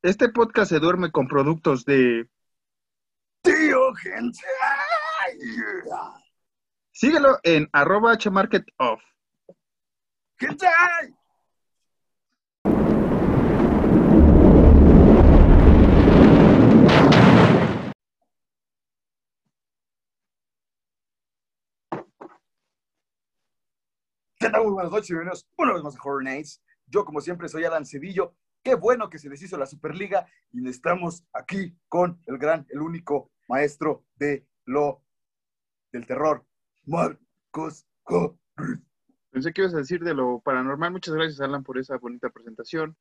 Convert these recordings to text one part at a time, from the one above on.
Este podcast se duerme con productos de Tío gente. Síguelo en arroba hmarketoff. Gente. ¿Qué tal? Muy buenas noches, bienvenidos una vez más a Horror Nights. Yo, como siempre, soy Alan Cedillo. Qué bueno que se deshizo la Superliga y estamos aquí con el gran, el único maestro de lo del terror, Marcos Corres. Pensé que ibas a decir de lo paranormal. Muchas gracias, Alan, por esa bonita presentación.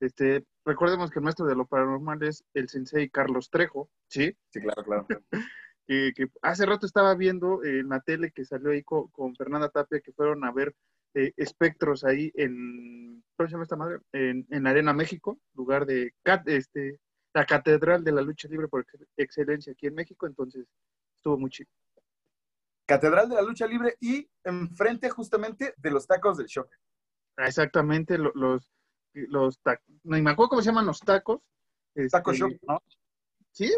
Este, recordemos que el maestro de lo paranormal es el sensei Carlos Trejo, ¿sí? Sí, claro, claro. Que, que hace rato estaba viendo en la tele que salió ahí con, con Fernanda Tapia que fueron a ver eh, espectros ahí en, ¿cómo se llama esta madre? En, en Arena México, lugar de cat- este, la Catedral de la Lucha Libre por ex- excelencia aquí en México, entonces estuvo muy chido. Catedral de la Lucha Libre y enfrente justamente de los tacos del Shocker. Ah, Exactamente, lo- los, los tacos, no me acuerdo cómo se llaman los tacos. Taco este, Shock, ¿no? Sí,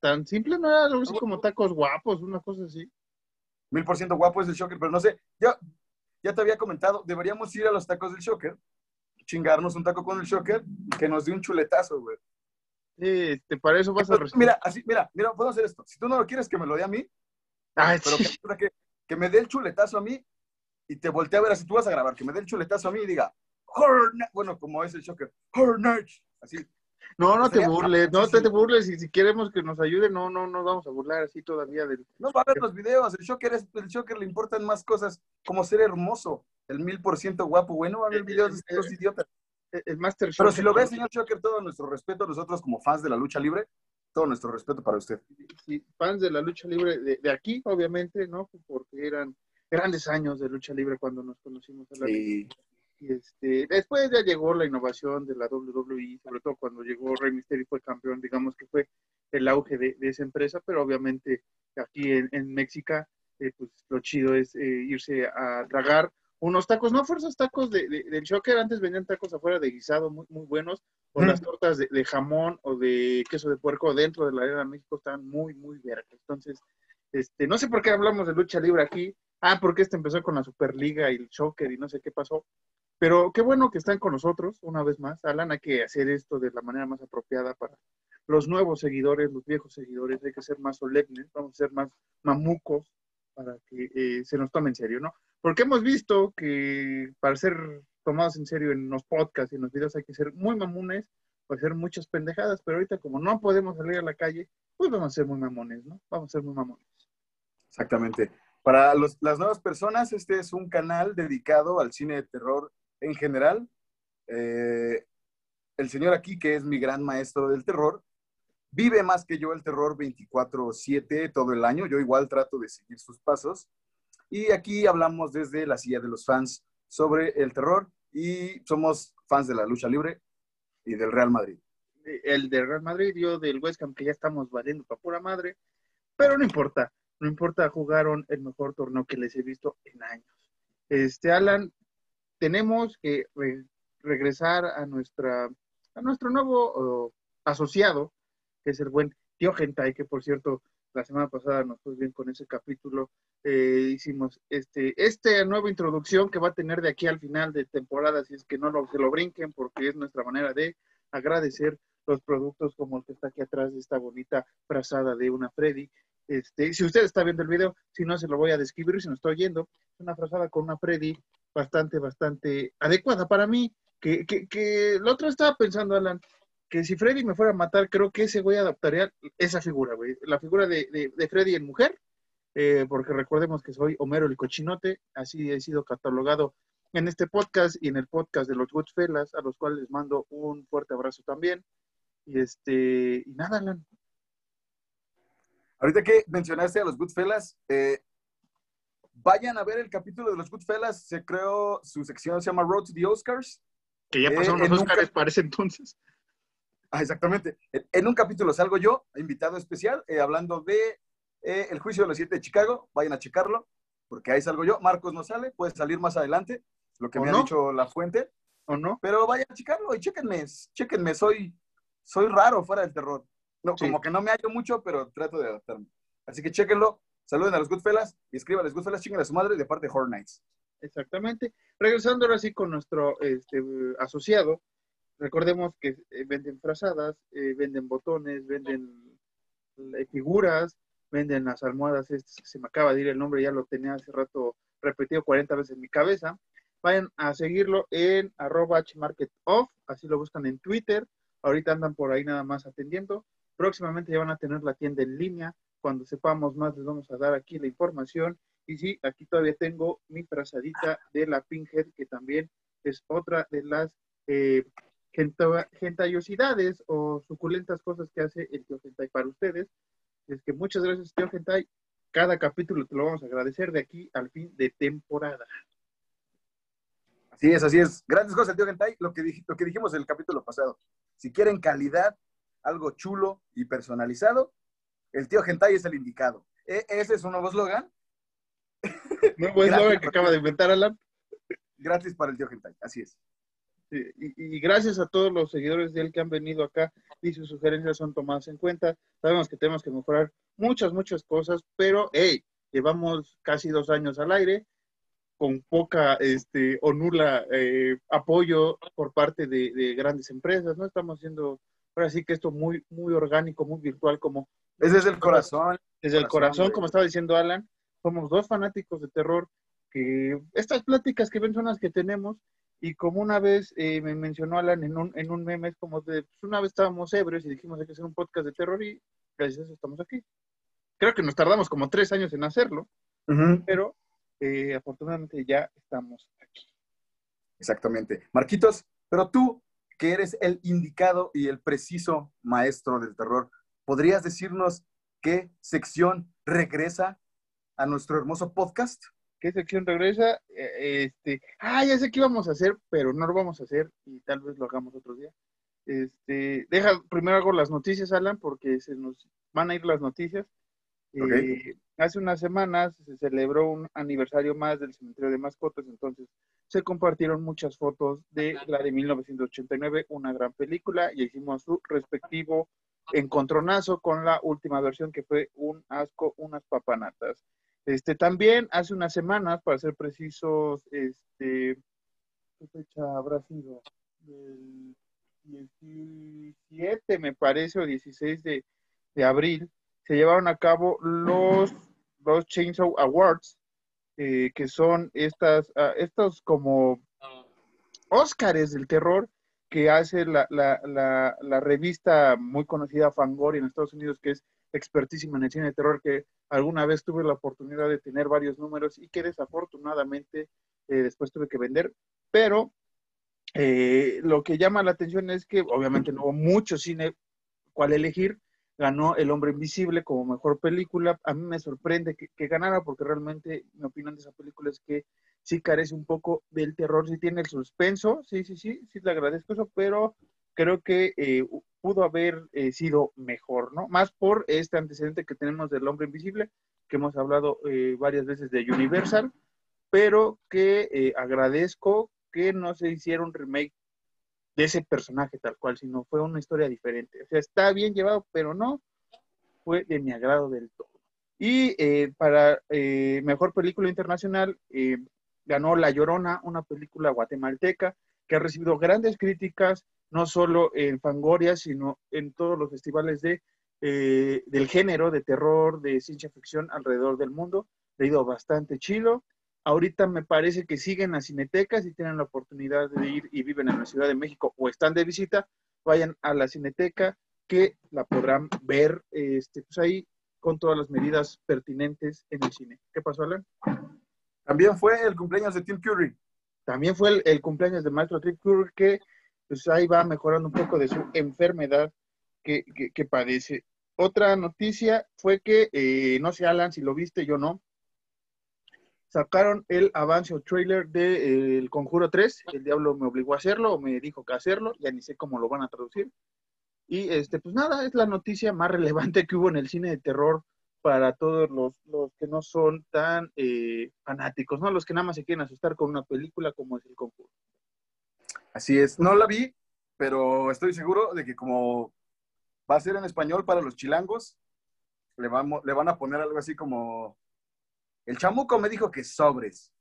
tan simple, no era algo así como tacos guapos, una cosa así. Mil por ciento guapo es el Shocker, pero no sé, ya, ya te había comentado, deberíamos ir a los tacos del Shocker, chingarnos un taco con el Shocker, que nos dé un chuletazo, güey. Este, para eso vas a recibir. Mira, así, mira, mira, puedo hacer esto. Si tú no lo quieres, que me lo dé a mí, Ay, pero sí. que, que, me dé el chuletazo a mí y te voltee a ver, así tú vas a grabar, que me dé el chuletazo a mí y diga, bueno, como es el Shocker, Horror Nights, así. No, no te burles, no te, te burles. Y si queremos que nos ayude, no, no nos vamos a burlar así todavía del. No va a ver los videos, el Shocker, es, el Shocker le importan más cosas, como ser hermoso, el mil por ciento guapo, güey, no va a ver videos de estos idiotas. El Master Pero si lo ve, señor Shocker, todo nuestro respeto a nosotros como fans de la lucha libre, todo nuestro respeto para usted. sí, fans de la lucha libre de, de aquí, obviamente, ¿no? Porque eran grandes años de lucha libre cuando nos conocimos. a la- Y este, después ya llegó la innovación de la WWE, sobre todo cuando llegó Rey Mysterio y fue campeón, digamos que fue el auge de, de esa empresa, pero obviamente aquí en, en México, eh, pues lo chido es eh, irse a tragar unos tacos, no fuerzas tacos de, de- del Shocker, antes vendían tacos afuera de guisado muy, muy buenos, o Mm. las tortas de, de jamón o de queso de puerco dentro de la Arena de México están muy, muy vergas. Entonces, este, no sé por qué hablamos de lucha libre aquí, ah, porque este empezó con la Superliga y el Shocker y no sé qué pasó, pero qué bueno que están con nosotros una vez más. Alan, hay que hacer esto de la manera más apropiada para los nuevos seguidores, los viejos seguidores. Hay que ser más solemnes, vamos a ser más mamucos para que eh, se nos tome en serio, ¿no? Porque hemos visto que para ser tomados en serio en los podcasts y en los videos hay que ser muy mamones o hacer muchas pendejadas, pero ahorita como no podemos salir a la calle, pues vamos a ser muy mamones, ¿no? Vamos a ser muy mamones. Exactamente. Para los- las nuevas personas, este es un canal dedicado al cine de terror en general. Eh, el señor aquí, que es mi gran maestro del terror, vive más que yo el terror 24/7 todo el año. Yo igual trato de seguir sus pasos. Y aquí hablamos desde la silla de los fans sobre el terror y somos fans de la lucha libre y del Real Madrid. el de Real Madrid, yo del West Ham, que ya estamos valiendo para pura madre, pero no importa, no importa, jugaron el mejor torneo que les he visto en años. Este, Alan, tenemos que re- regresar a nuestra, a nuestro nuevo oh, asociado, que es el buen Tío Gentai, que por cierto, la semana pasada nos fue bien con ese capítulo, eh, hicimos este, esta nueva introducción que va a tener de aquí al final de temporada, si es que no lo, se lo brinquen, porque es nuestra manera de agradecer los productos como el que está aquí atrás de esta bonita frazada de una Freddy. Este, si usted está viendo el video, si no se lo voy a describir, si no estoy oyendo, es una frazada con una Freddy bastante, bastante adecuada para mí. Que, que, que el otro estaba pensando, Alan, que si Freddy me fuera a matar, creo que ese güey adaptaría esa figura, güey. La figura de, de, de Freddy en mujer, eh, porque recordemos que soy Homero el cochinote, así he sido catalogado en este podcast y en el podcast de los Goodfellas, a los cuales les mando un fuerte abrazo también. Y este, y nada, Alan. Ahorita que mencionaste a los Goodfellas, eh, vayan a ver el capítulo de los Goodfellas. Se creó, su sección se llama Road to the Oscars. Que ya Eh, pasaron en los un Oscars cap- para ese entonces. Ah, exactamente. En, en un capítulo salgo yo, invitado especial, eh, hablando de eh, El juicio de los siete de Chicago. Vayan a checarlo, porque ahí salgo yo. Marcos no sale, puede salir más adelante, lo que ¿O me no? ha dicho la fuente. ¿O no? Pero vayan a checarlo y chéquenme, chéquenme, soy, soy raro fuera del terror. No, como que no me hallo mucho, pero trato de adaptarme. Así que chéquenlo, saluden a los Goodfellas y escriban los Goodfellas, chinguen a su madre de parte de Horror Nights. Exactamente. Regresando ahora sí con nuestro este, asociado, recordemos que eh, venden frazadas, eh, venden botones, venden eh, figuras, venden las almohadas, se me acaba de ir el nombre, ya lo tenía hace rato repetido 40 veces en mi cabeza. Vayan a seguirlo en arroba hmarketoff, así lo buscan en Twitter. Ahorita andan por ahí nada más atendiendo. Próximamente ya van a tener la tienda en línea. Cuando sepamos más les vamos a dar aquí la información. Y sí, aquí todavía tengo mi frazadita de la Pinhead, que también es otra de las eh, gentayosidades o suculentas cosas que hace el tío Gentai para ustedes. Es que muchas gracias, tío Gentai. Cada capítulo te lo vamos a agradecer de aquí al fin de temporada. Así es, así es. Grandes cosas, tío Gentai. Lo que, lo que dijimos en el capítulo pasado. Si quieren calidad, algo chulo y personalizado, el tío Gentai es el indicado. E, ese es un nuevo eslogan. Nuevo eslogan que acaba de inventar Alan. Gracias para el tío Gentai, así es. Y, gracias a todos los seguidores de él que han venido acá y sus sugerencias son tomadas en cuenta. Sabemos que tenemos que mejorar muchas, muchas cosas, pero hey, llevamos casi dos años al aire con poca este, o nula eh, apoyo por parte de, grandes empresas, ¿no? Estamos haciendo, ahora sí que esto muy, muy orgánico, muy virtual, como... Es desde el corazón. Desde el corazón, como estaba diciendo Alan, somos dos fanáticos de terror, que estas pláticas que ven son las que tenemos, y como una vez eh, me mencionó Alan en un, en un meme, es como de, pues una vez estábamos ebrios y dijimos hay que hacer un podcast de terror y gracias a eso estamos aquí. Creo que nos tardamos como tres años en hacerlo, pero eh, afortunadamente ya estamos aquí. Exactamente. Marquitos, pero tú, que eres el indicado y el preciso maestro del terror, ¿podrías decirnos qué sección regresa a nuestro hermoso podcast? ¿Qué sección regresa? Eh, este, ah, ya sé qué íbamos a hacer, pero no lo vamos a hacer y tal vez lo hagamos otro día. Este, deja primero hago las noticias, Alan, porque se nos van a ir las noticias. Eh, hace unas semanas se celebró un aniversario más del cementerio de mascotas, entonces se compartieron muchas fotos de la de 1989, una gran película, y hicimos su respectivo encontronazo con la última versión que fue un asco, unas papanatas. Este, también hace unas semanas, para ser precisos, este, ¿qué fecha habrá sido? El 17, me parece, o 16 de, abril, se llevaron a cabo los, los Chainsaw Awards, eh, que son estas, uh, estos como Óscares del terror que hace la, la, la, la, revista muy conocida Fangoria en Estados Unidos, que es expertísima en el cine de terror, que alguna vez tuve la oportunidad de tener varios números y que desafortunadamente eh, después tuve que vender, pero eh, lo que llama la atención es que obviamente no hubo mucho cine cual elegir, ganó El Hombre Invisible como mejor película, a mí me sorprende que, ganara porque realmente mi opinión de esa película es que sí carece un poco del terror, sí tiene el suspenso, sí, sí, sí, sí le agradezco eso, pero creo que eh, pudo haber eh, sido mejor, ¿no? Más por este antecedente que tenemos del hombre invisible, que hemos hablado eh, varias veces de Universal, pero que eh, agradezco que no se hiciera un remake de ese personaje tal cual, sino fue una historia diferente. O sea, está bien llevado, pero no fue de mi agrado del todo. Y para mejor película internacional, ganó La Llorona, una película guatemalteca que ha recibido grandes críticas, no solo en Fangoria, sino en todos los festivales de, eh, del género de terror, de ciencia ficción alrededor del mundo. Ha ido bastante chido. Ahorita me parece que siguen las cinetecas y tienen la oportunidad de ir y viven en la Ciudad de México o están de visita, vayan a la cineteca que la podrán ver este, pues ahí con todas las medidas pertinentes en el cine. ¿Qué pasó, Alan? También fue el cumpleaños de Tim Curry. También fue el, cumpleaños de Maestro Tim Curry que pues ahí va mejorando un poco de su enfermedad que, padece. Otra noticia fue que, eh, no sé, Alan, si lo viste, yo no, sacaron el avance o trailer de El Conjuro 3. El diablo me obligó a hacerlo o me dijo que hacerlo, ya ni sé cómo lo van a traducir. Y este, pues nada, es la noticia más relevante que hubo en el cine de terror para todos los, que no son tan eh, fanáticos, ¿no? Los que nada más se quieren asustar con una película como es El Conjuro. Así es, no la vi, pero estoy seguro de que como va a ser en español para los chilangos, le, vamos, le van a poner algo así como, el chamuco me dijo que sobres.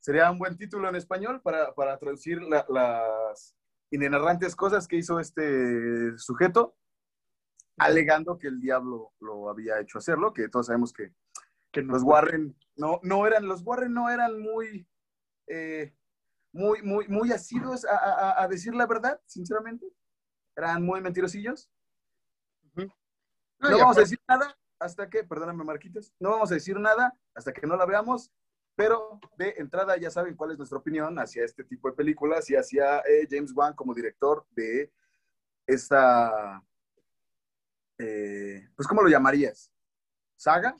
Sería un buen título en español para, para traducir las inenarrantes cosas que hizo este sujeto, alegando que el diablo lo había hecho hacerlo, que todos sabemos que, que los Warren no, no eran, los Warren no eran muy, eh, muy, muy, muy asiduos a, a, decir la verdad, sinceramente. Eran muy mentirosillos. No, vamos a decir nada hasta que, perdóname Marquitos, no vamos a decir nada hasta que no la veamos, pero de entrada ya saben cuál es nuestra opinión hacia este tipo de películas y hacia eh, James Wan como director de esta, eh, pues ¿cómo lo llamarías? ¿Saga?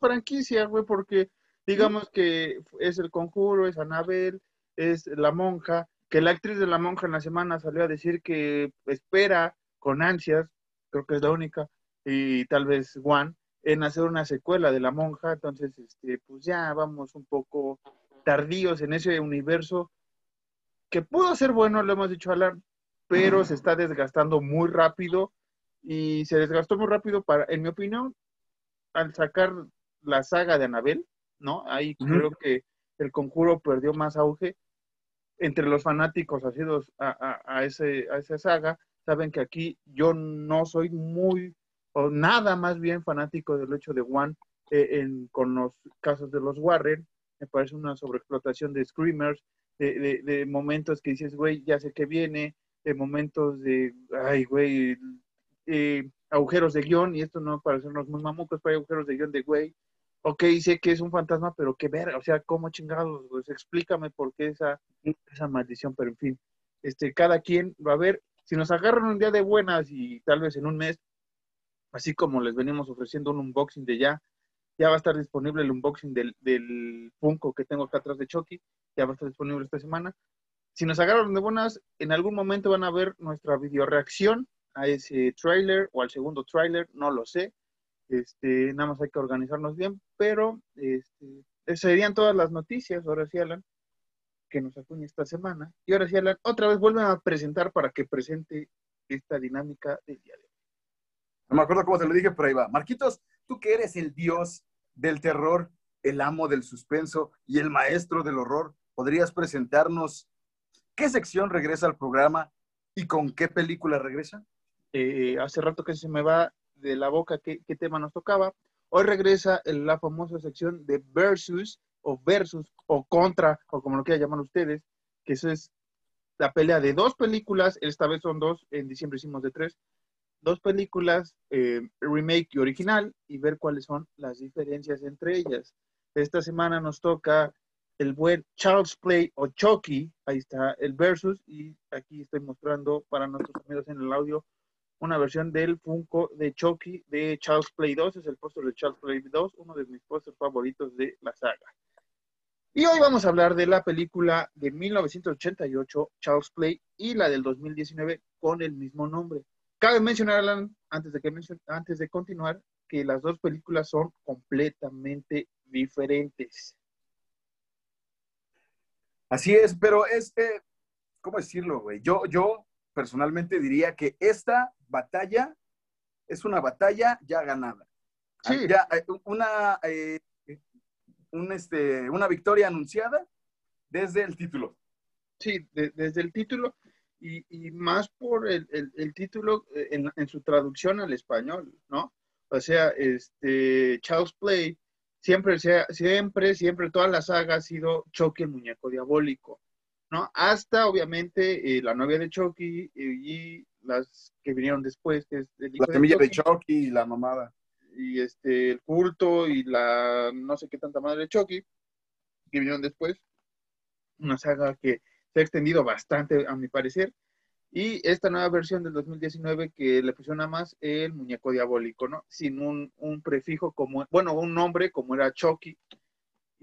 Franquicia, güey, porque digamos que es el conjuro, es Anabel, es la monja, que la actriz de la monja en la semana salió a decir que espera con ansias, creo que es la única, y tal vez Juan, en hacer una secuela de la monja, entonces, este, pues ya vamos un poco tardíos en ese universo que pudo ser bueno, lo hemos dicho Alan, pero se está desgastando muy rápido y se desgastó muy rápido para, en mi opinión, al sacar la saga de Anabel, ¿no? Ahí creo que el conjuro perdió más auge entre los fanáticos asidos a, a, ese, a esa saga. Saben que aquí yo no soy muy o nada más bien fanático del hecho de One eh, con los casos de los Warren. Me parece una sobreexplotación de screamers, de, momentos que dices, güey, ya sé que viene, de momentos de, ay, güey, eh, agujeros de guion, y esto no parecernos muy mamucos, pero hay agujeros de guion de, güey, ok, sé que es un fantasma, pero qué ver, o sea, ¿cómo chingados? Pues explícame por qué esa, esa maldición, pero en fin, este, cada quien va a ver, si nos agarran un día de buenas y tal vez en un mes así como les venimos ofreciendo un unboxing de ya, ya va a estar disponible el unboxing del, del que tengo acá atrás de Chucky, ya va a estar disponible esta semana. Si nos agarran de buenas, en algún momento van a ver nuestra video reacción a ese trailer o al segundo trailer, no lo sé. Este, nada más hay que organizarnos bien, pero este, serían todas las noticias, ahora sí, Alan, que nos acuña esta semana. Y ahora sí, Alan, otra vez vuelven a presentar para que presente esta dinámica del día de hoy. No me acuerdo cómo te lo dije, pero ahí va. Marquitos, tú que eres el dios del terror, el amo del suspenso y el maestro del horror, ¿podrías presentarnos qué sección regresa al programa y con qué película regresa? Eh, hace rato que se me va de la boca qué, tema nos tocaba. Hoy regresa la famosa sección de versus o versus o contra o como lo quieran llamar ustedes, que eso es la pelea de dos películas, esta vez son dos, en diciembre hicimos de tres, dos películas, eh, remake y original, y ver cuáles son las diferencias entre ellas. Esta semana nos toca el buen Charles Play o Chucky, ahí está el versus, y aquí estoy mostrando para nuestros amigos en el audio una versión del Funko de Chucky de Charles Play 2, es el póster de Charles Play 2, uno de mis pósters favoritos de la saga. Y hoy vamos a hablar de la película de 1988, Charles Play, y la del 2019 con el mismo nombre. Cabe mencionar, Alan, antes de, que antes de continuar, que las dos películas son completamente diferentes. Así es, pero es, eh, ¿cómo decirlo, güey? Yo, yo personalmente diría que esta batalla es una batalla ya ganada. Sí. Ya, eh, una, eh, este, una victoria anunciada desde el título. Sí, desde el título y, más por el, título eh, en, su traducción al español, ¿no? O sea, este, Charles Play, siempre, siempre, siempre, toda la saga ha sido Chucky el muñeco diabólico, ¿no? Hasta, obviamente, eh, la novia de Chucky y, las que vinieron después, que es La semilla de Chucky y la mamada. Y este, el culto y la no sé qué tanta madre de Chucky, que vinieron después. Una saga que se ha extendido bastante, a mi parecer. Y esta nueva versión del 2019 que le pusieron más el muñeco diabólico, ¿no? Sin un, prefijo como, bueno, un nombre como era Chucky.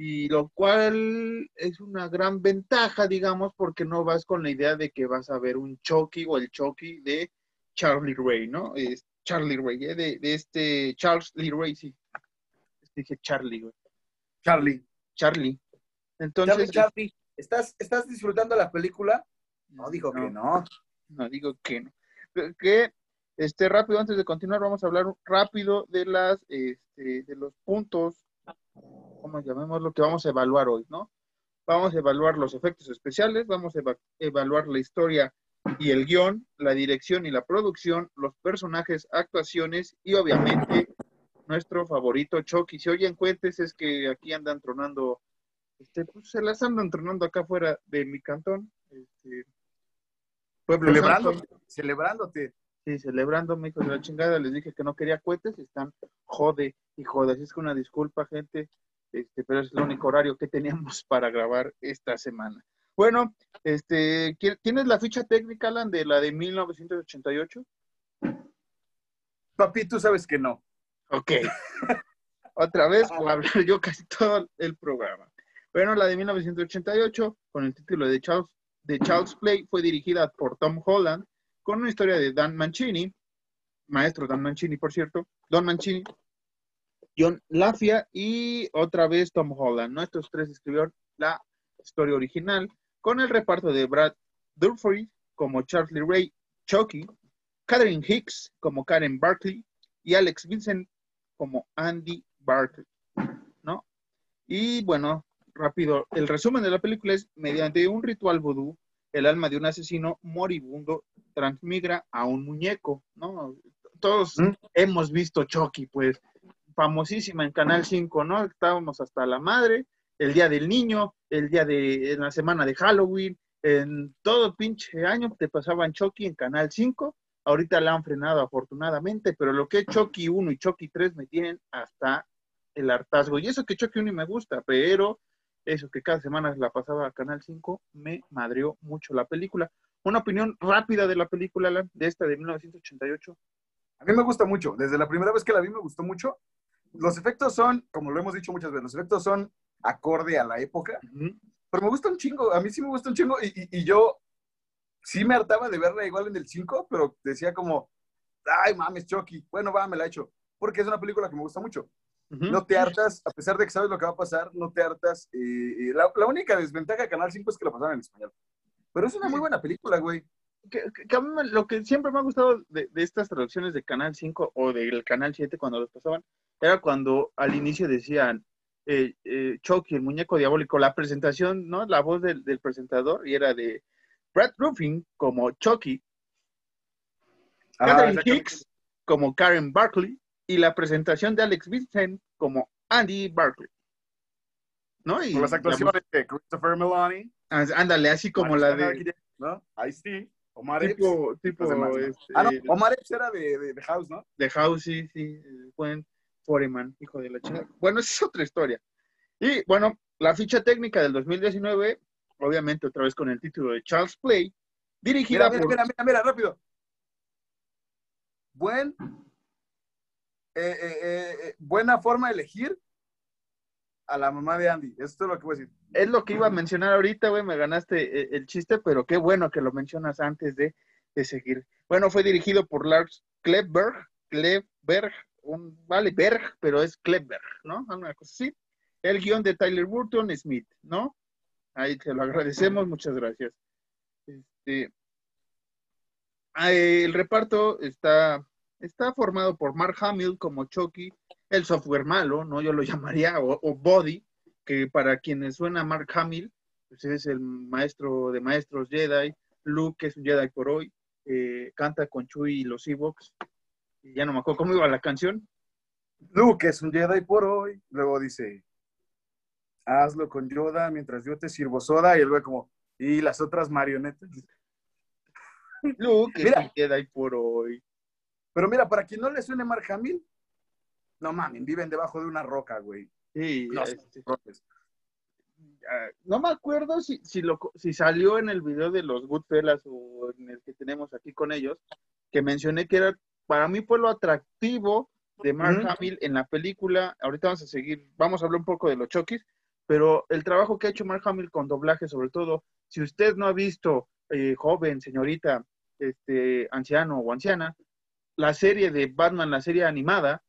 Y lo cual es una gran ventaja, digamos, porque no vas con la idea de que vas a ver un Chucky o el Chucky de Charlie Ray, ¿no? Es Charlie Ray, ¿eh? de, este Charles Lee Ray, sí. Dije Charlie, güey. Charlie. Charlie. Entonces, Charlie, ¿Estás, ¿Estás disfrutando la película? No, dijo que no. No digo que no. Que este rápido antes de continuar vamos a hablar rápido de las este, de los puntos, ¿cómo llamemos lo que vamos a evaluar hoy, ¿no? Vamos a evaluar los efectos especiales, vamos a evaluar la historia y el guion, la dirección y la producción, los personajes, actuaciones y obviamente nuestro favorito Chucky. Si oyen cuentes es que aquí andan tronando, este, pues se las andan tronando acá fuera de mi cantón. Este, Pueblo Celebrando, celebrándote. Sí, celebrándome, hijos de la chingada. Les dije que no quería cohetes y están jode y jode. Así es que una disculpa, gente, este, pero es el único horario que teníamos para grabar esta semana. Bueno, este, ¿tienes la ficha técnica, Alan, de la de 1988? Papi, tú sabes que no. Ok. Otra vez voy a hablar yo casi todo el programa. Bueno, la de 1988, con el título de Charles, de Charles Play, fue dirigida por Tom Holland, con una historia de Dan Mancini, maestro Dan Mancini, por cierto, Don Mancini, John Lafia y otra vez Tom Holland. ¿no? Estos tres escribieron la historia original con el reparto de Brad Durfree como Charlie Ray Chucky, Catherine Hicks como Karen Barkley y Alex Vincent como Andy Barkley, ¿no? Y bueno, rápido, el resumen de la película es mediante un ritual vudú, el alma de un asesino moribundo transmigra a un muñeco, ¿no? Todos ¿Mm? hemos visto Chucky, pues, famosísima en Canal 5, ¿no? Estábamos hasta la madre, el día del niño, el día de la semana de Halloween, en todo pinche año te pasaban Chucky en Canal 5. Ahorita la han frenado afortunadamente, pero lo que es Chucky 1 y Chucky 3 me tienen hasta el hartazgo. Y eso que Chucky 1 me gusta, pero eso que cada semana la pasaba a Canal 5 me madreó mucho la película. Una opinión rápida de la película, de esta de 1988. A mí me gusta mucho. Desde la primera vez que la vi me gustó mucho. Los efectos son, como lo hemos dicho muchas veces, los efectos son acorde a la época. Pero me gusta un chingo, a mí sí me gusta un chingo y, y, yo sí me hartaba de verla igual en el 5, pero decía como, ay mames, Chucky, bueno, va, me la he hecho, porque es una película que me gusta mucho. No te hartas, a pesar de que sabes lo que va a pasar, no te hartas. Eh, la, la, única desventaja de Canal 5 es que la pasaron en español. Pero es una muy buena película, güey. Que, a mí lo que siempre me ha gustado de, de, estas traducciones de Canal 5 o del Canal 7 cuando los pasaban, era cuando al inicio decían, eh, eh, Chucky, el muñeco diabólico, la presentación, ¿no? La voz del, presentador y era de Brad Ruffin como Chucky, ah, Catherine Hicks como Karen Barkley y la presentación de Alex Vincent como Andy Barkley. ¿No? Y las actuaciones de Christopher Meloni. Ándale, así como la de... ¿no? Ahí sí. Omar tipo, tipo este, ah, no, Omar Epps era de, de, House, ¿no? De House, sí, sí. Buen, Foreman, hijo de la chica. Bueno, esa es otra historia. Y bueno, la ficha técnica del 2019, obviamente otra vez con el título de Charles Play, dirigida mira, mira, Mira, mira, rápido. Buen, eh, eh, eh, buena forma de elegir a la mamá de Andy. Esto es lo que voy a decir. Es lo que iba a mencionar ahorita, güey, me ganaste el chiste, pero qué bueno que lo mencionas antes de, de seguir. Bueno, fue dirigido por Lars Kleberg, Kleberg, un, vale, Berg, pero es Kleber, ¿no? Una cosa así. El guion de Tyler Burton Smith, ¿no? Ahí te lo agradecemos, muchas gracias. Este, ah, el reparto está, está formado por Mark Hamill como Chucky, el software malo, ¿no? Yo lo llamaría, o, Body, que para quienes suena Mark Hamill, pues es el maestro de maestros Jedi, Luke es un Jedi por hoy, eh, canta con Chuy y los Ewoks, ya no me acuerdo cómo iba la canción. Luke es un Jedi por hoy. Luego dice, hazlo con Yoda mientras yo te sirvo soda. Y luego como, ¿y las otras marionetas? Luke es un Jedi por hoy. Pero mira, para quien no le suene Mark Hamill, no mames, viven debajo de una roca, güey. Sí, no, este, no me acuerdo si, si, lo, si salió en el video de los Goodfellas o en el que tenemos aquí con ellos, que mencioné que era para mí fue lo atractivo de Mark Hamill en la película. Ahorita vamos a seguir, vamos a hablar un poco de los Chokis, pero el trabajo que ha hecho Mark Hamill con doblaje, sobre todo, si usted no ha visto, eh, joven, señorita, este, anciano o anciana, la serie de Batman, la serie animada,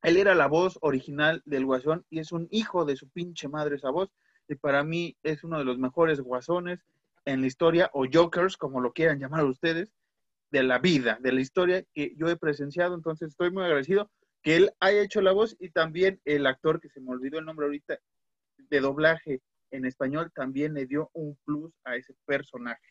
él era la voz original del Guasón y es un hijo de su pinche madre esa voz. Y para mí es uno de los mejores guasones en la historia, o Jokers, como lo quieran llamar ustedes, de la vida, de la historia que yo he presenciado. Entonces estoy muy agradecido que él haya hecho la voz y también el actor, que se me olvidó el nombre ahorita, de doblaje en español, también le dio un plus a ese personaje.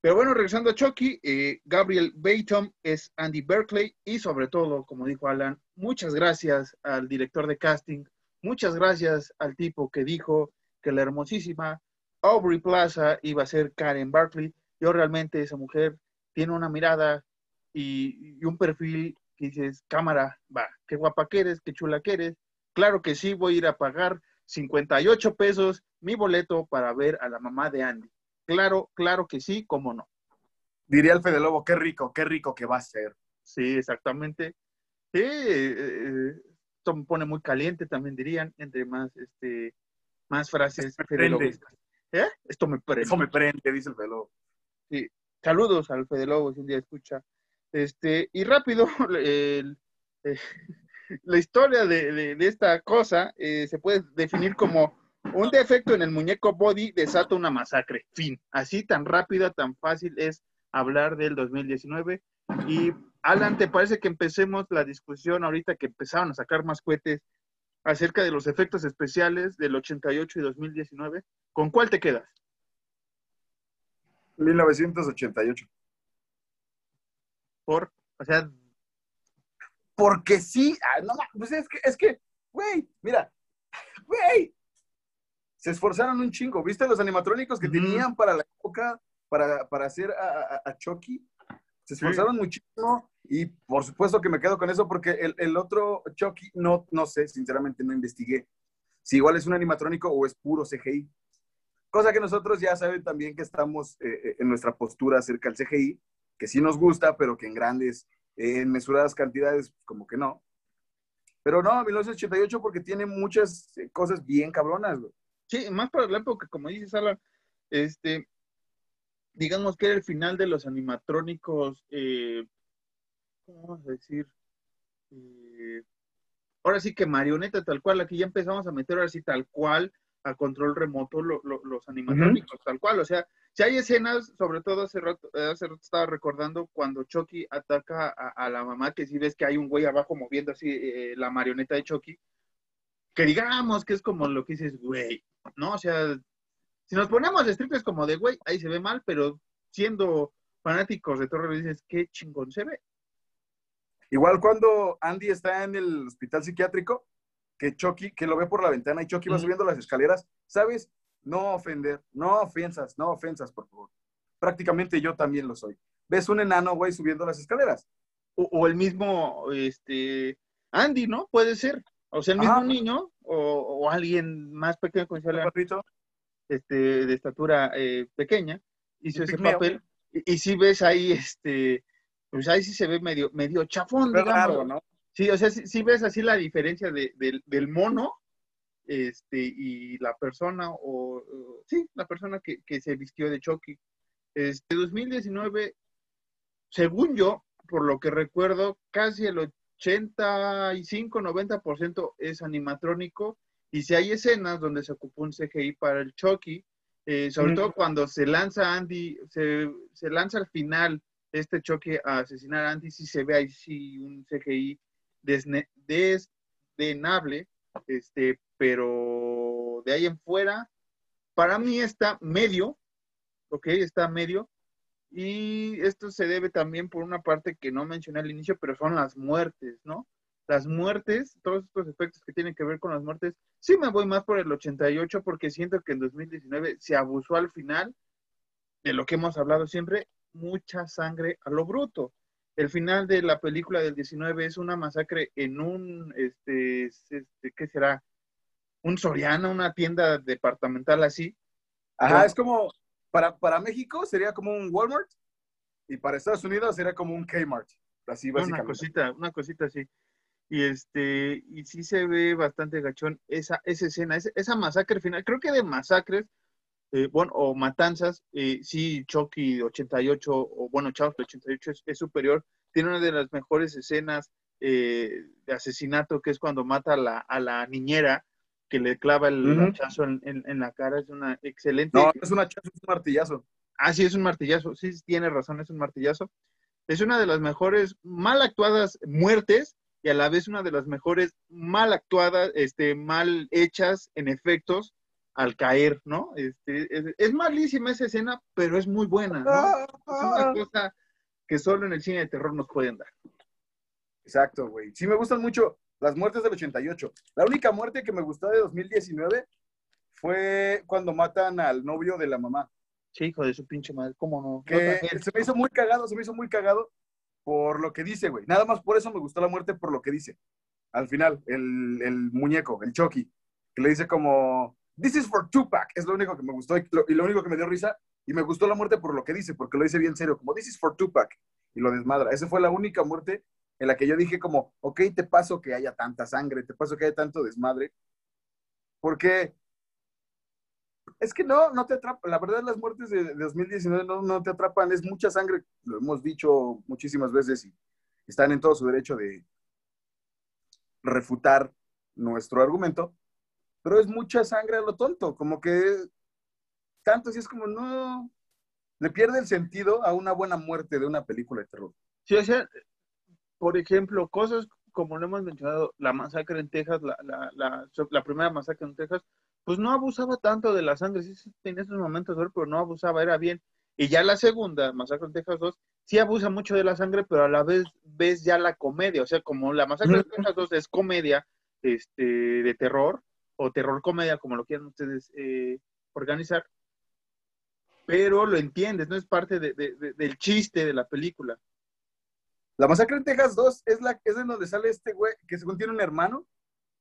Pero bueno, regresando a Chucky, eh, Gabriel Bayton es Andy Berkeley y sobre todo, como dijo Alan, muchas gracias al director de casting, muchas gracias al tipo que dijo que la hermosísima Aubrey Plaza iba a ser Karen Barkley. Yo realmente esa mujer tiene una mirada y, y un perfil que dices, cámara, va, qué guapa que eres, qué chula que eres. Claro que sí, voy a ir a pagar 58 pesos mi boleto para ver a la mamá de Andy. Claro, claro que sí, cómo no. Diría el Fede Lobo, qué rico, qué rico que va a ser. Sí, exactamente. Sí, eh, eh, esto me pone muy caliente, también dirían, entre más, este, más frases. Fede Lobo. ¿Eh? Esto me prende. Eso me prende, dice el Fede Lobo. Sí. Saludos al Fede Lobo, si un día escucha. Este, y rápido, eh, la historia de esta cosa eh, se puede definir como un defecto en el muñeco body desata una masacre. Fin. Así tan rápida, tan fácil es hablar del 2019. Y Alan, ¿te parece que empecemos la discusión ahorita que empezaron a sacar más cohetes acerca de los efectos especiales del 88 y 2019? ¿Con cuál te quedas? 1988. Por, o sea, porque sí, ah, no, pues es que, es que, güey, mira, güey, se esforzaron un chingo. ¿Viste los animatrónicos que mm. tenían para la época, para, para hacer a, a, a Chucky? Se esforzaron sí. muchísimo y por supuesto que me quedo con eso porque el, el, otro Chucky, no, no sé, sinceramente no investigué si igual es un animatrónico o es puro CGI. Cosa que nosotros ya saben también que estamos eh, en nuestra postura acerca del CGI, que sí nos gusta, pero que en grandes, eh, en mesuradas cantidades, como que no. Pero no, 1988 porque tiene muchas eh, cosas bien cabronas, güey. Sí, más para la época, como dices, Alan, este, digamos que era el final de los animatrónicos, eh, ¿cómo vamos a decir? Eh, ahora sí que marioneta tal cual, aquí ya empezamos a meter ahora sí tal cual a control remoto lo, lo, los animatrónicos, uh -huh. tal cual, o sea, si hay escenas, sobre todo hace rato, hace rato estaba recordando cuando Chucky ataca a, a, la mamá, que si ves que hay un güey abajo moviendo así eh, la marioneta de Chucky, que digamos que es como lo que dices, güey, ¿no? O sea, si nos ponemos estrictos como de, güey, ahí se ve mal, pero siendo fanáticos de terror dices, qué chingón se ve. Igual cuando Andy está en el hospital psiquiátrico, que Chucky, que lo ve por la ventana y Chucky va subiendo las escaleras, ¿sabes? No ofender, no ofensas, no ofensas, por favor. Prácticamente yo también lo soy. Ves un enano, güey, subiendo las escaleras. O, o, el mismo, este, Andy, ¿no? Puede ser. O sea, el mismo Ajá. niño o, o, alguien más pequeño con este, de estatura eh, pequeña hizo ese papel. Y, y, si ves ahí, este, pues ahí sí se ve medio, medio chafón, Pero digamos. Raro, ¿no? Sí, o sea, sí, sí, ves así la diferencia de, de, del mono este, y la persona, o, o sí, la persona que, que, se vistió de Chucky. Este 2019, según yo, por lo que recuerdo, casi el 85-90% es animatrónico. Y si hay escenas donde se ocupó un CGI para el Chucky, eh, sobre mm. todo cuando se lanza Andy, se, se, lanza al final este Chucky a asesinar a Andy, si se ve ahí sí un CGI desdenable, este, pero de ahí en fuera, para mí está medio, ok, está medio, y esto se debe también por una parte que no mencioné al inicio, pero son las muertes, ¿no? Las muertes, todos estos efectos que tienen que ver con las muertes, sí me voy más por el 88 porque siento que en 2019 se abusó al final de lo que hemos hablado siempre, mucha sangre a lo bruto. El final de la película del 19 es una masacre en un, este, este ¿qué será? Un Soriana, una tienda departamental así. Ajá, es como, para, para México sería como un Walmart y para Estados Unidos sería como un Kmart. Así básicamente. Una cosita, una cosita así. Y este, y sí se ve bastante gachón esa, esa escena, esa, esa masacre final. Creo que de masacres, eh, bueno, o matanzas, eh, sí, Chucky 88, o bueno, Chavos 88 es, es, superior. Tiene una de las mejores escenas eh, de asesinato, que es cuando mata a la, a la niñera, que le clava el Ujú. hachazo en, en- en la cara, es una excelente. No, es un hachazo, es un martillazo. Ah, sí, es un martillazo, sí, tiene razón, es un martillazo. Es una de las mejores mal actuadas muertes y a la vez una de las mejores mal actuadas, este, mal hechas en efectos al caer, ¿no? Este, es, es malísima esa escena, pero es muy buena, ¿no? Es una cosa que solo en el cine de terror nos pueden dar. Exacto, güey. Sí me gustan mucho las muertes del 88. La única muerte que me gustó de 2019 fue cuando matan al novio de la mamá. Sí, hijo de su pinche madre, ¿cómo no? Que se me hizo muy cagado, se me hizo muy cagado por lo que dice, güey. Nada más por eso me gustó la muerte, por lo que dice. Al final, el, el muñeco, el Chucky, que le dice como, This is for Tupac. Es lo único que me gustó y lo, único que me dio risa. Y me gustó la muerte por lo que dice, porque lo dice bien serio, como, This is for Tupac. Y lo desmadra. Esa fue la única muerte en la que yo dije como, ok, te paso que haya tanta sangre, te paso que haya tanto desmadre. Porque es que no, no te atrapan. La verdad, las muertes de 2019 no, no te atrapan. Es mucha sangre, lo hemos dicho muchísimas veces y están en todo su derecho de refutar nuestro argumento. Pero es mucha sangre a lo tonto, como que tanto así es como no. Le pierde el sentido a una buena muerte de una película de terror. Sí, o sea, por ejemplo, cosas como lo hemos mencionado, la masacre en Texas, la, la, la, la primera masacre en Texas, pues no abusaba tanto de la sangre, sí, sí tenía esos momentos, pero no abusaba, era bien. Y ya la segunda, Masacre en Texas 2, sí abusa mucho de la sangre, pero a la vez ves ya la comedia, o sea, como la Masacre en Texas 2 es comedia este, de terror, o terror comedia, como lo quieran ustedes eh, organizar, pero lo entiendes, no es parte de, de, de, del chiste de la película. La masacre en Texas 2 es, la, es en donde sale este güey que según tiene un hermano,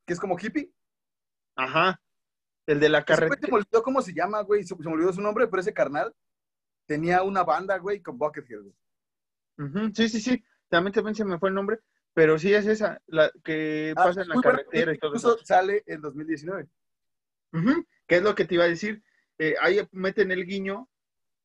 que es como hippie. Ajá. El de la carretera. Se me olvidó cómo se llama, güey. Se, me olvidó su nombre, pero ese carnal tenía una banda, güey, con Buckethead, güey. Uh -huh. Sí, sí, sí. También, también se me fue el nombre. Pero sí es esa, la que ah, pasa en la carretera bueno, y todo eso. sale en 2019. Uh -huh. ¿Qué es lo que te iba a decir? Eh, ahí meten el guiño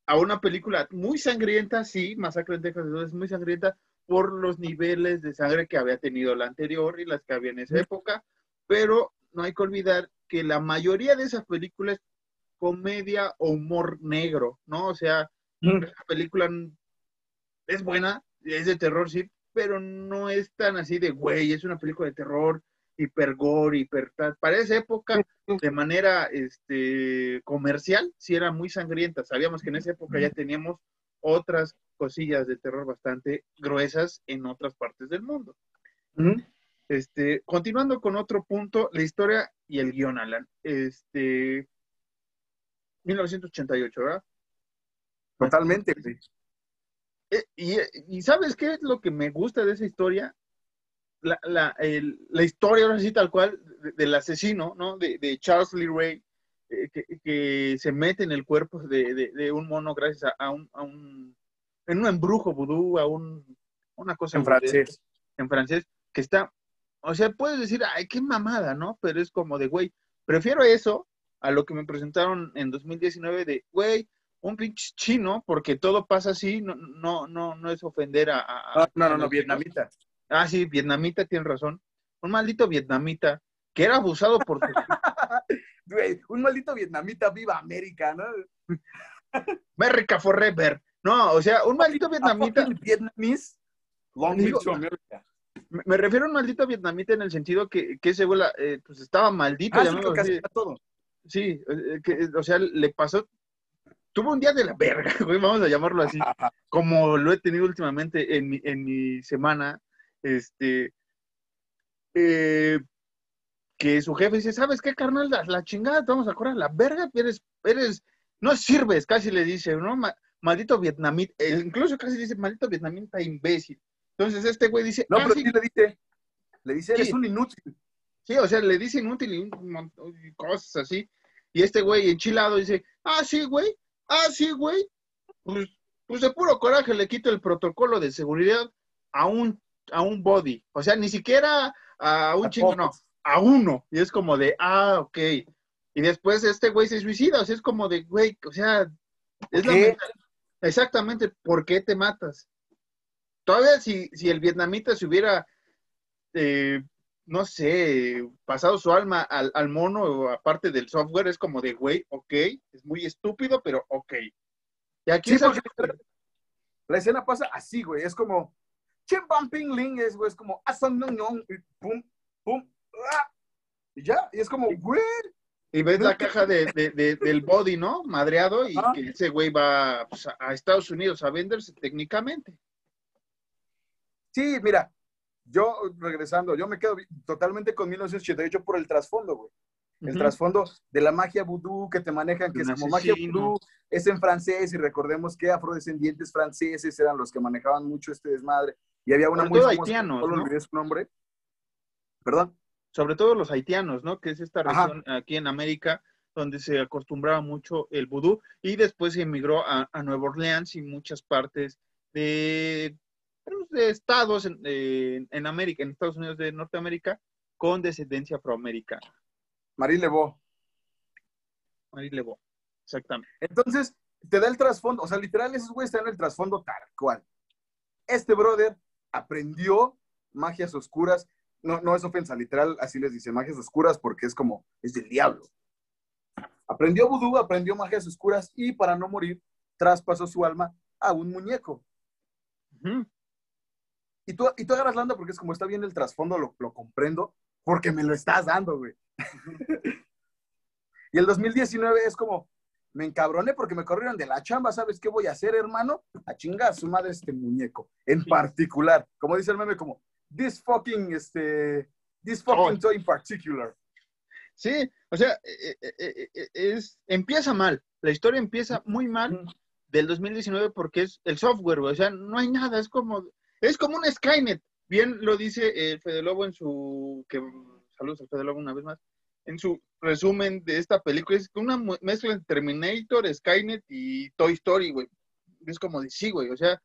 a una película muy sangrienta, sí, Masacre en Texas es muy sangrienta por los niveles de sangre que había tenido la anterior y las que había en esa época, pero no hay que olvidar que la mayoría de esas películas comedia o humor negro, ¿no? O sea, mm. la película es buena, es de terror, sí, pero no es tan así de, güey, es una película de terror, hiper gore, hiper... Para esa época, de manera este, comercial, sí era muy sangrienta. Sabíamos que en esa época ya teníamos otras cosillas de terror bastante gruesas en otras partes del mundo. Mm. Este, continuando con otro punto, la historia y el guion, Alan. Este, 1988, ¿verdad? Totalmente, sí. Eh, y, y, ¿sabes qué es lo que me gusta de esa historia? La, la, el, la historia, ahora sí, tal cual, de, del asesino, ¿no? De, de Charles Lee Ray, eh, que, que, se mete en el cuerpo de, un mono gracias a, a, un, a, un, en un embrujo vudú, a un, una cosa en francés. En francés, que está, o sea, puedes decir, ay, qué mamada, ¿no? Pero es como de, güey, prefiero eso a lo que me presentaron en 2019 de, güey, un pinche chino, porque todo pasa así, no, no, no, no es ofender a... a ah, no, no, no, vietnamita. Ah, sí, vietnamita, tiene razón. Un maldito vietnamita que era abusado por... Güey, un maldito vietnamita viva América, ¿no? América forever. No, o sea, un maldito vietnamita... Vietnamese, long live to America. Me, refiero a un maldito vietnamita en el sentido que, que ese güey, eh, pues estaba maldito. Ah, sí, todo. Sí, eh, que, o sea, le pasó tuvo un día de la verga, güey, vamos a llamarlo así, como lo he tenido últimamente en mi, en mi semana, este, eh, que su jefe dice, ¿sabes qué, carnal? La, la chingada, te vamos a correr la verga, eres, eres, no sirves, casi le dice, ¿no? Ma, maldito vietnamita, eh, incluso casi dice, maldito vietnamita imbécil. Entonces este güey dice, no, ah, pero sí, sí le dice, le dice, eres sí. un inútil. Sí, o sea, le dice inútil y, y cosas así. Y este güey enchilado dice, ah, sí, güey, Ah, sí, güey. Pues, pues de puro coraje le quito el protocolo de seguridad a un, a un body. O sea, ni siquiera a un a chingo, no, a uno. Y es como de, ah, ok. Y después este güey se suicida. O sea, es como de, güey, o sea, es ¿Qué? la Exactamente, ¿por qué te matas? Todavía si, si el vietnamita se hubiera, eh, no sé, pasado su alma al, al mono, aparte del software, es como de, güey, ok, es muy estúpido, pero ok. Y aquí Sí, es algo- porque la escena pasa así, güey. Es como, Bumping Ling es, güey, es como, "Asan no, no", y pum, pum, ah, y ya, y es como, güey, y ves la caja de, de- de- del body, ¿no? Madreado, y que ese güey va pues, a- a Estados Unidos a venderse técnicamente. sí, mira, yo regresando, yo me quedo totalmente con 1988 por el trasfondo, güey. El Ujú. trasfondo de la magia vudú que te manejan, que es como magia vudú, es en francés, y recordemos que afrodescendientes franceses eran los que manejaban mucho este desmadre. Y había una Sobre muy todo famosa, haitianos, ¿no? olvidé su nombre. Perdón. Sobre todo los haitianos, ¿no? Que es esta Ajá. región aquí en América donde se acostumbraba mucho el vudú y después se emigró a, a Nueva Orleans y muchas partes de, de estados en, en- en América, en Estados Unidos de Norteamérica, con descendencia afroamericana. Marie Lebeau. Ahí le voy. Exactamente. Entonces, te da el trasfondo, o sea, literal, esos güeyes están en el trasfondo tal cual. Este brother aprendió magias oscuras, no, no es ofensa, literal, así les dice, magias oscuras porque es como, es del diablo. Aprendió vudú, aprendió magias oscuras y para no morir, traspasó su alma a un muñeco. Ujú. Y tú, y tú agarras la onda porque es como está bien el trasfondo, lo, lo comprendo, porque me lo estás dando, güey. y el 2019 es como, me encabroné porque me corrieron de la chamba, ¿sabes qué voy a hacer, hermano? A chingar a su madre este muñeco. En Sí. particular, como dice el meme, como, this fucking, este, this fucking Oh. toy in particular. Sí, o sea, eh, eh, eh, es, empieza mal. La historia empieza muy mal del 2019 porque es el software, güey. O sea, no hay nada, es como, es como un Skynet. Bien lo dice eh, Fede Lobo en su, que saludos a Fede Lobo una vez más, en su resumen de esta película. Es una mezcla entre Terminator, Skynet y Toy Story, güey. Es como de sí, güey. O sea,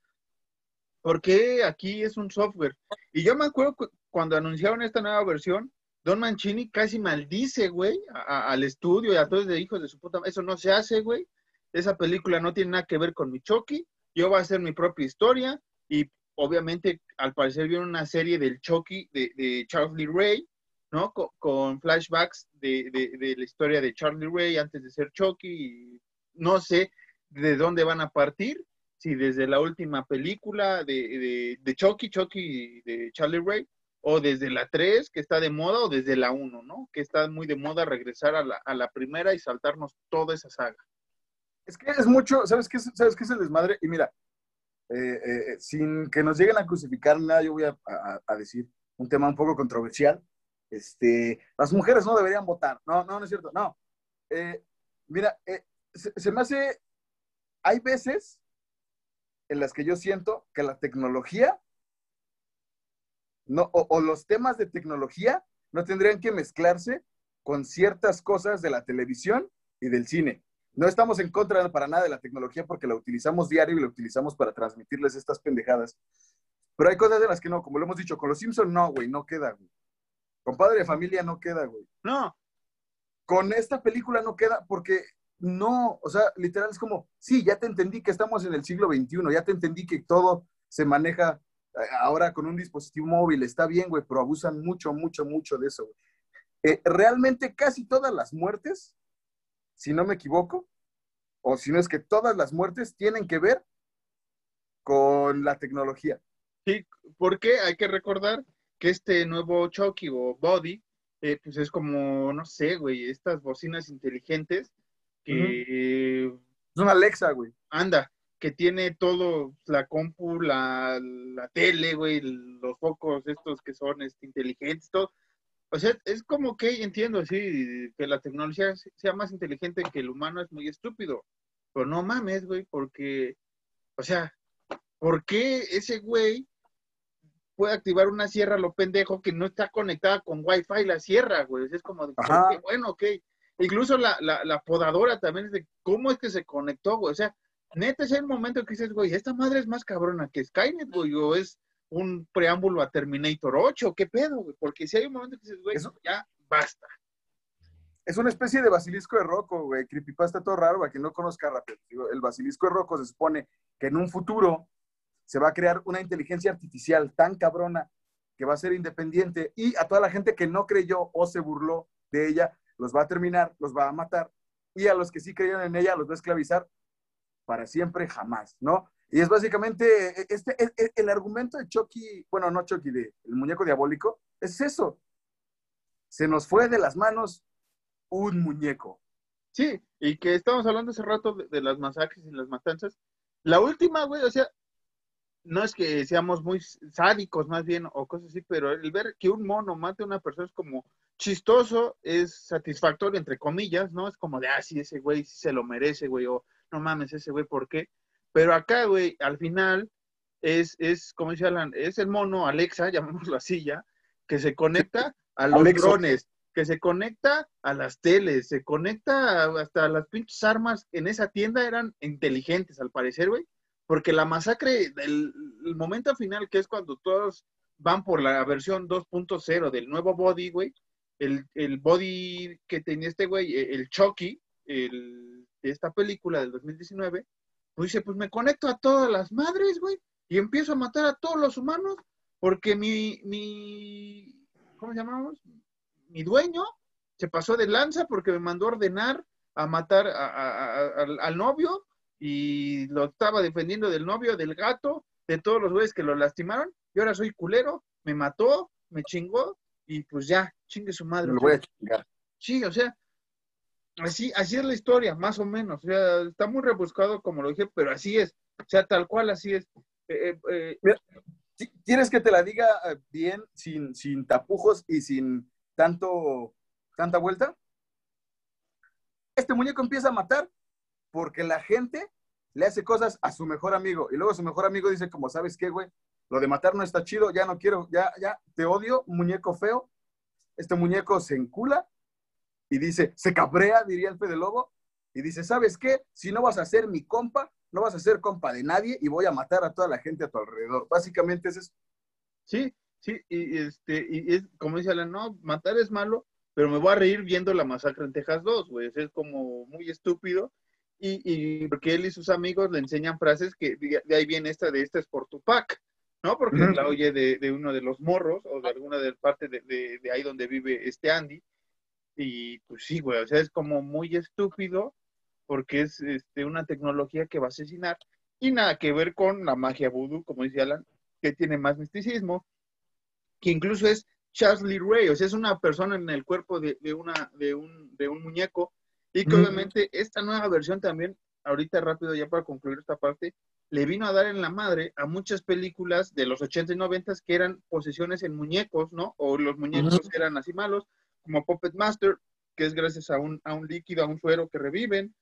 ¿por qué aquí es un software? Y yo me acuerdo cu- cuando anunciaron esta nueva versión, Don Mancini casi maldice, güey, al estudio y a todos de hijos de su puta. Eso no se hace, güey. Esa película no tiene nada que ver con mi Chucky. Yo voy a hacer mi propia historia. Y obviamente, al parecer, viene una serie del Chucky de, Charlie Ray, ¿no? Co- Con, flashbacks de, la historia de Charlie Ray antes de ser Chucky. Y no sé de dónde van a partir. Si desde la última película de, de, Chucky, Chucky de Charlie Ray, o desde la 3, que está de moda, o desde la 1, ¿no? Que está muy de moda regresar a la, a la primera y saltarnos toda esa saga. Es que es mucho, ¿sabes qué, es- ¿sabes qué es el desmadre? Y mira, eh, eh, sin que nos lleguen a crucificar nada, yo voy a, decir un tema un poco controversial. Este, las mujeres no deberían votar. No, no, no es cierto. No. Eh, mira, eh, se, me hace, hay veces en las que yo siento que la tecnología no, o los temas de tecnología no tendrían que mezclarse con ciertas cosas de la televisión y del cine. No estamos en contra para nada de la tecnología porque la utilizamos diario y la utilizamos para transmitirles estas pendejadas. Pero hay cosas de las que no, como lo hemos dicho, con los Simpsons no, güey, no queda, güey. Con Padre de Familia no queda, güey. No, Con esta película no queda porque no, o sea, literal es como, sí, ya te entendí que estamos en el siglo XXI, ya te entendí que todo se maneja eh, ahora con un dispositivo móvil, está bien, güey, pero abusan mucho, mucho, mucho de eso, güey. Eh, realmente casi todas las muertes, si no me equivoco, o si no es que todas las muertes tienen que ver con la tecnología. sí, porque hay que recordar que este nuevo Chucky o Body, eh, pues es como, no sé, güey, estas bocinas inteligentes que Es una Alexa, güey. anda, que tiene todo, la compu, la, la tele, güey, los focos estos que son este, inteligentes, todo. O sea, es como que entiendo, sí, que la tecnología sea más inteligente que el humano es muy estúpido. Pero no mames, güey, porque, o sea, ¿por qué ese güey puede activar una sierra a lo pendejo que no está conectada con Wi-Fi la sierra, güey? Es como, de, ¿por Ajá. qué? bueno, ok. Incluso la, la, la podadora también es de, ¿cómo es que se conectó, güey? O sea, neta, es el momento que dices, güey, esta madre es más cabrona que Skynet, güey, o es un preámbulo a Terminator 8, ¿qué pedo, güey? Porque si hay un momento que dices, güey, Eso- ya basta. Es una especie de basilisco de Rocco, güey. Creepypasta todo raro, para quien no conozca rápido. Digo, El basilisco de Rocco se supone que en un futuro se va a crear una inteligencia artificial tan cabrona que va a ser independiente y a toda la gente que no creyó o se burló de ella, los va a terminar, los va a matar y a los que sí creyeron en ella los va a esclavizar para siempre, jamás, ¿no? Y es básicamente e, este, e, e, el, argumento de Chucky, bueno, no Chucky, de el muñeco diabólico, es eso. Se nos fue de las manos un muñeco. Sí, y que estamos hablando hace rato de, las masacres y las matanzas. La última, güey, o sea, no es que seamos muy sádicos más bien o cosas así, pero el ver que un mono mate a una persona es como chistoso, es satisfactorio, entre comillas, ¿no? Es como de, ah, sí, ese güey se lo merece, güey, o no mames, ese güey, ¿por qué? Pero acá, güey, al final es, es, como dice Alan, es el mono Alexa, llamémoslo así ya, que se conecta a los drones, que se conecta a las teles, se conecta hasta las pinches armas. En esa tienda eran inteligentes, al parecer, güey, porque la masacre, el, el momento final, que es cuando todos van por la versión 2.0 del nuevo body, güey, el, el, body que tenía este güey, el Chucky, el, de esta película del 2019, pues dice, pues me conecto a todas las madres, güey, y empiezo a matar a todos los humanos, porque mi, mi, ¿cómo llamamos? Mi dueño se pasó de lanza porque me mandó a ordenar a matar al, novio y lo estaba defendiendo del novio, del gato, de todos los güeyes que lo lastimaron, y ahora soy culero, me mató, me chingó, y pues ya, chingue su madre. Lo voy a chingar. Sí, o sea, Así, así es la historia, más o menos. O sea, está muy rebuscado, como lo dije, pero así es. O sea, tal cual, así es. Eh, eh, eh ¿Quieres que te la diga eh, bien, sin, sin tapujos y sin tanto, tanta vuelta? Este muñeco empieza a matar porque la gente le hace cosas a su mejor amigo. Y luego su mejor amigo dice, como, ¿sabes qué, güey? Lo de matar no está chido, ya no quiero, ya, ya, te odio, muñeco feo. Este muñeco se encula y dice, se cabrea, diría el Fede Lobo, y dice, ¿sabes qué? Si no vas a ser mi compa, no vas a ser compa de nadie y voy a matar a toda la gente a tu alrededor. Básicamente es eso. Sí, sí, y, este, y es como dice Alan, no, matar es malo, pero me voy a reír viendo la masacre en Texas 2, güey, es como muy estúpido. Y, y, porque él y sus amigos le enseñan frases que de ahí viene esta de esta es por tu pack, ¿no? Porque la oye de, de, uno de los morros o de alguna de parte de, de, de ahí donde vive este Andy y pues sí, güey, o sea, es como muy estúpido porque es este, una tecnología que va a asesinar y nada que ver con la magia voodoo, como dice Alan, que tiene más misticismo, que incluso es Charlie Ray, o sea, es una persona en el cuerpo de, una, de, un, de un muñeco y que obviamente esta nueva versión también, ahorita rápido ya para concluir esta parte, le vino a dar en la madre a muchas películas de los 80 y 90 que eran posesiones en muñecos, ¿no? O los muñecos eran así malos, como Puppet Master, que es gracias a un, a un líquido, a un suero que reviven,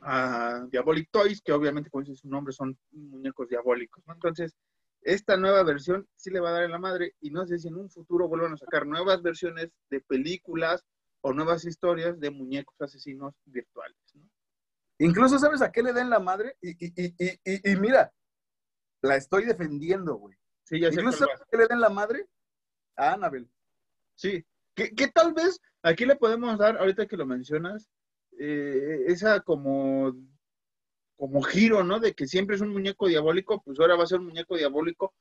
a Diabolic Toys, que obviamente, como dice su nombre, son muñecos diabólicos, Entonces, esta nueva versión sí le va a dar en la madre y no sé si en un futuro vuelvan a sacar nuevas versiones de películas o nuevas historias de muñecos asesinos virtuales, Incluso, ¿sabes a qué le den la madre? Y, y, y, y mira, la estoy defendiendo, güey. Sí, ya Incluso, ¿sabes a qué le den la madre? A Annabelle. Sí, que, tal vez aquí le podemos dar, ahorita que lo mencionas, eh, esa como, como giro, ¿no? De que siempre es un muñeco diabólico, pues ahora va a ser un muñeco diabólico,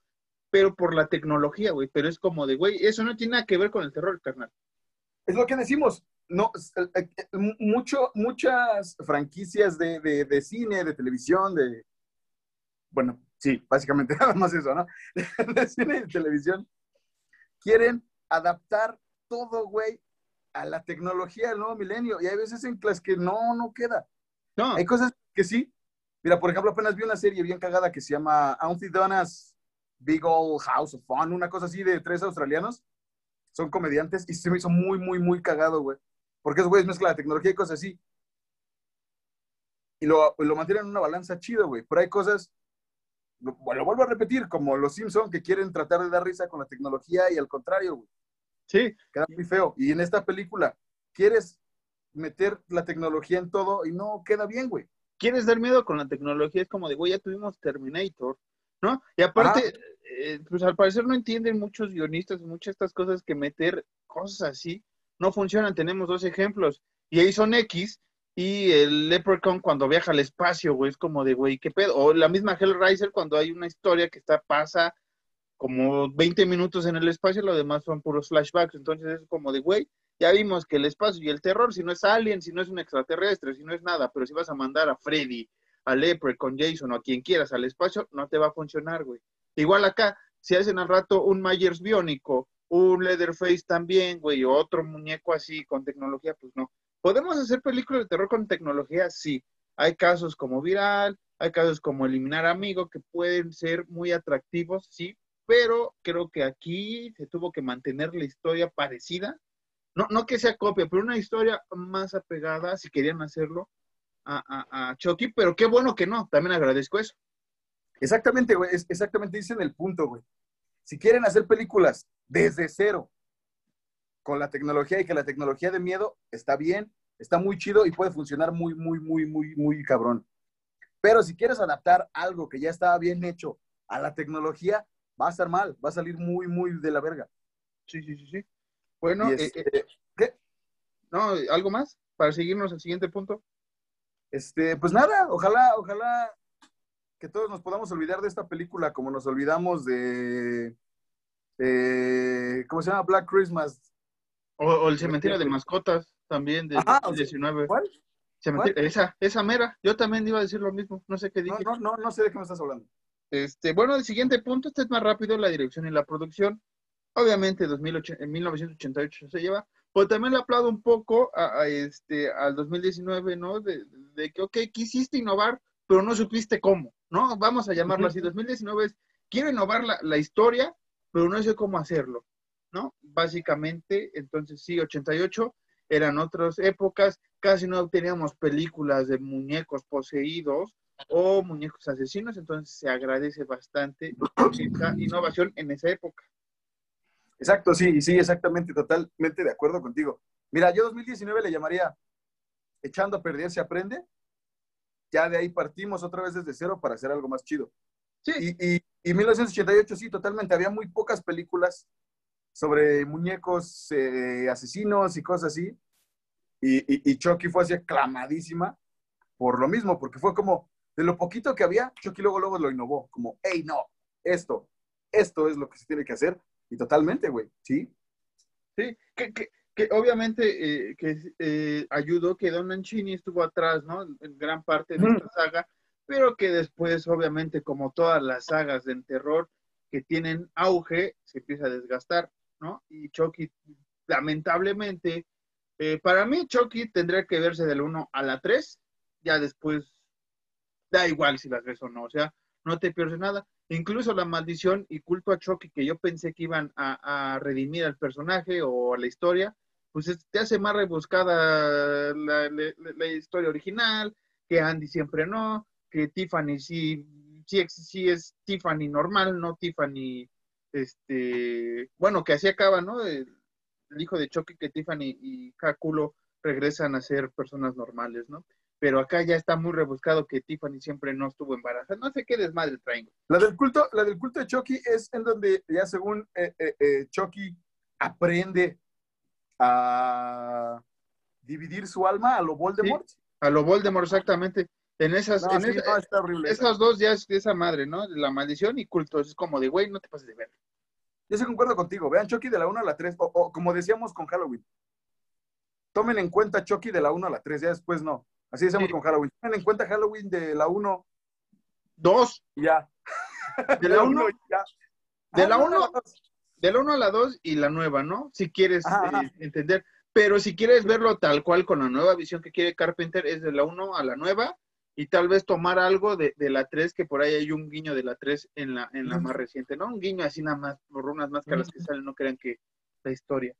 pero por la tecnología, güey. Pero es como de, güey, eso no tiene nada que ver con el terror, carnal. Es lo que decimos. No, eh, eh, mucho, muchas franquicias de, de cine, de televisión, de. Bueno, sí, básicamente nada más eso, ¿no? de cine y de televisión, quieren adaptar todo, güey, a la tecnología del nuevo milenio. Y hay veces en las que no, no queda. No. Hay cosas que sí. Mira, por ejemplo, apenas vi una serie bien cagada que se llama Auntie Donna's Big Old House of Fun, una cosa así de tres australianos. Son comediantes y se me hizo muy, muy, muy cagado, güey. Porque esos güeyes mezclan la tecnología y cosas así. Y lo, lo mantienen en una balanza chido, güey. Pero hay cosas, lo, lo vuelvo a repetir, como los Simpson que quieren tratar de dar risa con la tecnología y al contrario, güey. Sí. Queda muy feo. Y en esta película, quieres meter la tecnología en todo y no queda bien, güey. Quieres dar miedo con la tecnología, es como de, güey, ya tuvimos Terminator, ¿no? Y aparte, eh, pues al parecer no entienden muchos guionistas, muchas de estas cosas que meter cosas así no funcionan. Tenemos dos ejemplos. Y ahí son X y el Leprechaun cuando viaja al espacio, güey, es como de, güey, ¿qué pedo? O la misma Hellraiser cuando hay una historia que está, pasa como 20 minutos en el espacio, lo demás son puros flashbacks. Entonces es como de, güey, ya vimos que el espacio y el terror, si no es Alien, si no es un extraterrestre, si no es nada, pero si vas a mandar a Freddy, a con Jason o a quien quieras al espacio, no te va a funcionar, güey. Igual acá, si hacen al rato un Myers biónico, un Leatherface también, güey, o otro muñeco así con tecnología, pues no. ¿Podemos hacer películas de terror con tecnología? Sí. Hay casos como Viral, hay casos como Eliminar Amigo que pueden ser muy atractivos, sí, pero creo que aquí se tuvo que mantener la historia parecida. No, no que sea copia, pero una historia más apegada, si querían hacerlo, a, a, a Chucky, pero qué bueno que no, también agradezco eso. Exactamente, güey, es- exactamente dicen el punto, güey. Si quieren hacer películas desde cero, con la tecnología y que la tecnología de miedo está bien, está muy chido y puede funcionar muy, muy, muy, muy, muy cabrón. Pero si quieres adaptar algo que ya estaba bien hecho a la tecnología, va a estar mal, va a salir muy, muy de la verga. Sí, sí, sí, sí. Bueno, eh, este, eh, ¿qué? no, ¿algo más para seguirnos al siguiente punto? Este, pues nada, ojalá, ojalá que todos nos podamos olvidar de esta película como nos olvidamos de, eh, ¿cómo se llama? Black Christmas. O, o el cementerio de mascotas también de Ajá, o sea, 2019. ¿Cuál? Esa, esa mera. Yo también iba a decir lo mismo. No sé qué No, dije. no, no, no sé de qué me estás hablando. Este, bueno, el siguiente punto, este es más rápido, la dirección y la producción. Obviamente, 2008, en 1988 se lleva, pero también le aplaudo un poco a, a este, al 2019, ¿no? De, de que, ok, quisiste innovar, pero no supiste cómo, ¿no? Vamos a llamarlo así. 2019 es, quiero innovar la, la historia, pero no sé cómo hacerlo, ¿no? Básicamente, entonces sí, 88 eran otras épocas, casi no teníamos películas de muñecos poseídos, o muñecos asesinos, entonces se agradece bastante esta innovación en esa época. Exacto, sí, sí, exactamente, totalmente de acuerdo contigo. Mira, yo 2019 le llamaría echando a perder se aprende. Ya de ahí partimos otra vez desde cero para hacer algo más chido. Sí, Y, y, y 1988 sí, totalmente. Había muy pocas películas sobre muñecos eh, asesinos y cosas así. Y, y, y Chucky fue así aclamadísima por lo mismo, porque fue como, de lo poquito que había, Chucky luego, luego lo innovó, como, hey, no, esto, esto es lo que se tiene que hacer. Y totalmente, güey, sí. sí, que, que, que obviamente eh, que eh, ayudó que Don Mancini estuvo atrás, ¿no? En gran parte de esta saga, pero que después, obviamente, como todas las sagas de terror que tienen auge, se empieza a desgastar, ¿no? Y Chucky, lamentablemente, eh, para mí Chucky tendría que verse del 1 a la 3, ya después da igual si las ves o no, o sea, no te pierdes nada. Incluso la maldición y culto a Chucky que yo pensé que iban a, redimir al personaje o a la historia, pues es- te hace más rebuscada la, la- historia original, que Andy siempre no, que Tiffany sí, sí, es Tiffany normal, no Tiffany, este, bueno, que así acaba, ¿no? El, el hijo de Chucky, que Tiffany y Kakulo regresan a ser personas normales, ¿no? Pero acá ya está muy rebuscado que Tiffany siempre no estuvo embarazada. No sé qué desmadre traen. La del culto, la del culto de Chucky es en donde ya según eh, eh, eh, Chucky aprende a dividir su alma a lo Voldemort. A lo Voldemort, exactamente. En esas, No, en sí, esa- no, está horrible. esa. esas dos ya es esa madre, ¿no? La maldición y culto. Es como de, güey, no te pases de ver. Yo sí concuerdo contigo. Vean Chucky de la 1 a la 3. O, o como decíamos con Halloween. Tomen en cuenta Chucky de la 1 a la 3. Ya después no. Así decíamos Sí. con Halloween. Tomen en cuenta Halloween de la 1 Dos. y ya. De la uno, y ya. de Ah, la no, uno- la dos. de la 1 a la 2 y la nueva, ¿no? Si quieres Ajá, ajá. eh, entender. Pero si quieres verlo tal cual con la nueva visión que quiere Carpenter, es de la 1 a la nueva y tal vez tomar algo de, de la 3, que por ahí hay un guiño de la 3 en la, en la más reciente, ¿no? Un guiño así nada más por unas máscaras que salen, no crean que la historia.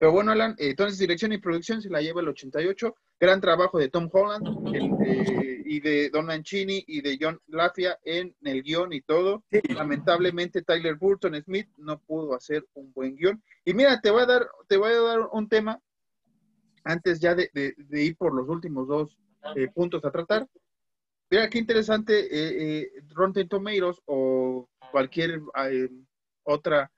Pero bueno, Alan, eh, entonces dirección y producción se la lleva el 88. Gran trabajo de Tom Holland eh, y de Don Mancini y de John Lafia en el guion y todo. Sí. Lamentablemente Tyler Burton Smith no pudo hacer un buen guion. Y mira, te voy a dar, te voy a dar un tema antes ya de, de- de ir por los últimos dos eh, puntos a tratar. Mira qué interesante, eh, Rotten Tomatoes o cualquier otra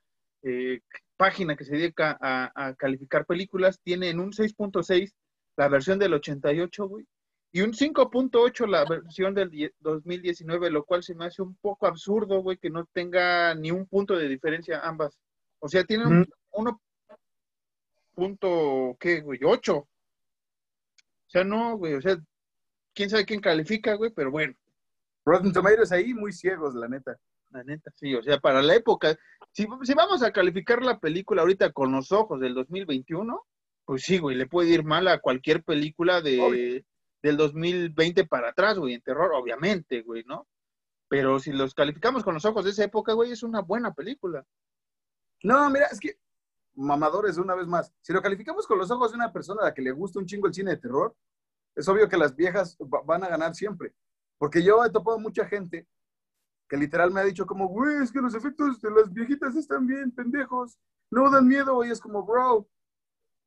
página que se dedica a, a calificar películas tiene en un 6.6 la versión del 88, güey, y un 5.8 la versión del 2019, lo cual se me hace un poco absurdo, güey, que no tenga ni un punto de diferencia ambas. O sea, tienen un 1. ¿qué, güey? 8. O sea, no, güey, o sea, quién sabe quién califica, güey, pero bueno. Rotten Tomatoes ahí muy ciegos, la neta. La neta, sí, o sea, para la época, si, si vamos a calificar la película ahorita con los ojos del 2021, pues sí, güey, le puede ir mal a cualquier película de, del 2020 para atrás, güey, en terror, obviamente, güey, ¿no? Pero si los calificamos con los ojos de esa época, güey, es una buena película. No, mira, es que mamadores una vez más. Si lo calificamos con los ojos de una persona a la que le gusta un chingo el cine de terror, es obvio que las viejas van a ganar siempre. Porque yo he topado mucha gente que literal me ha dicho como, güey, es que los efectos de las viejitas están bien, pendejos, no dan miedo, y es como, bro,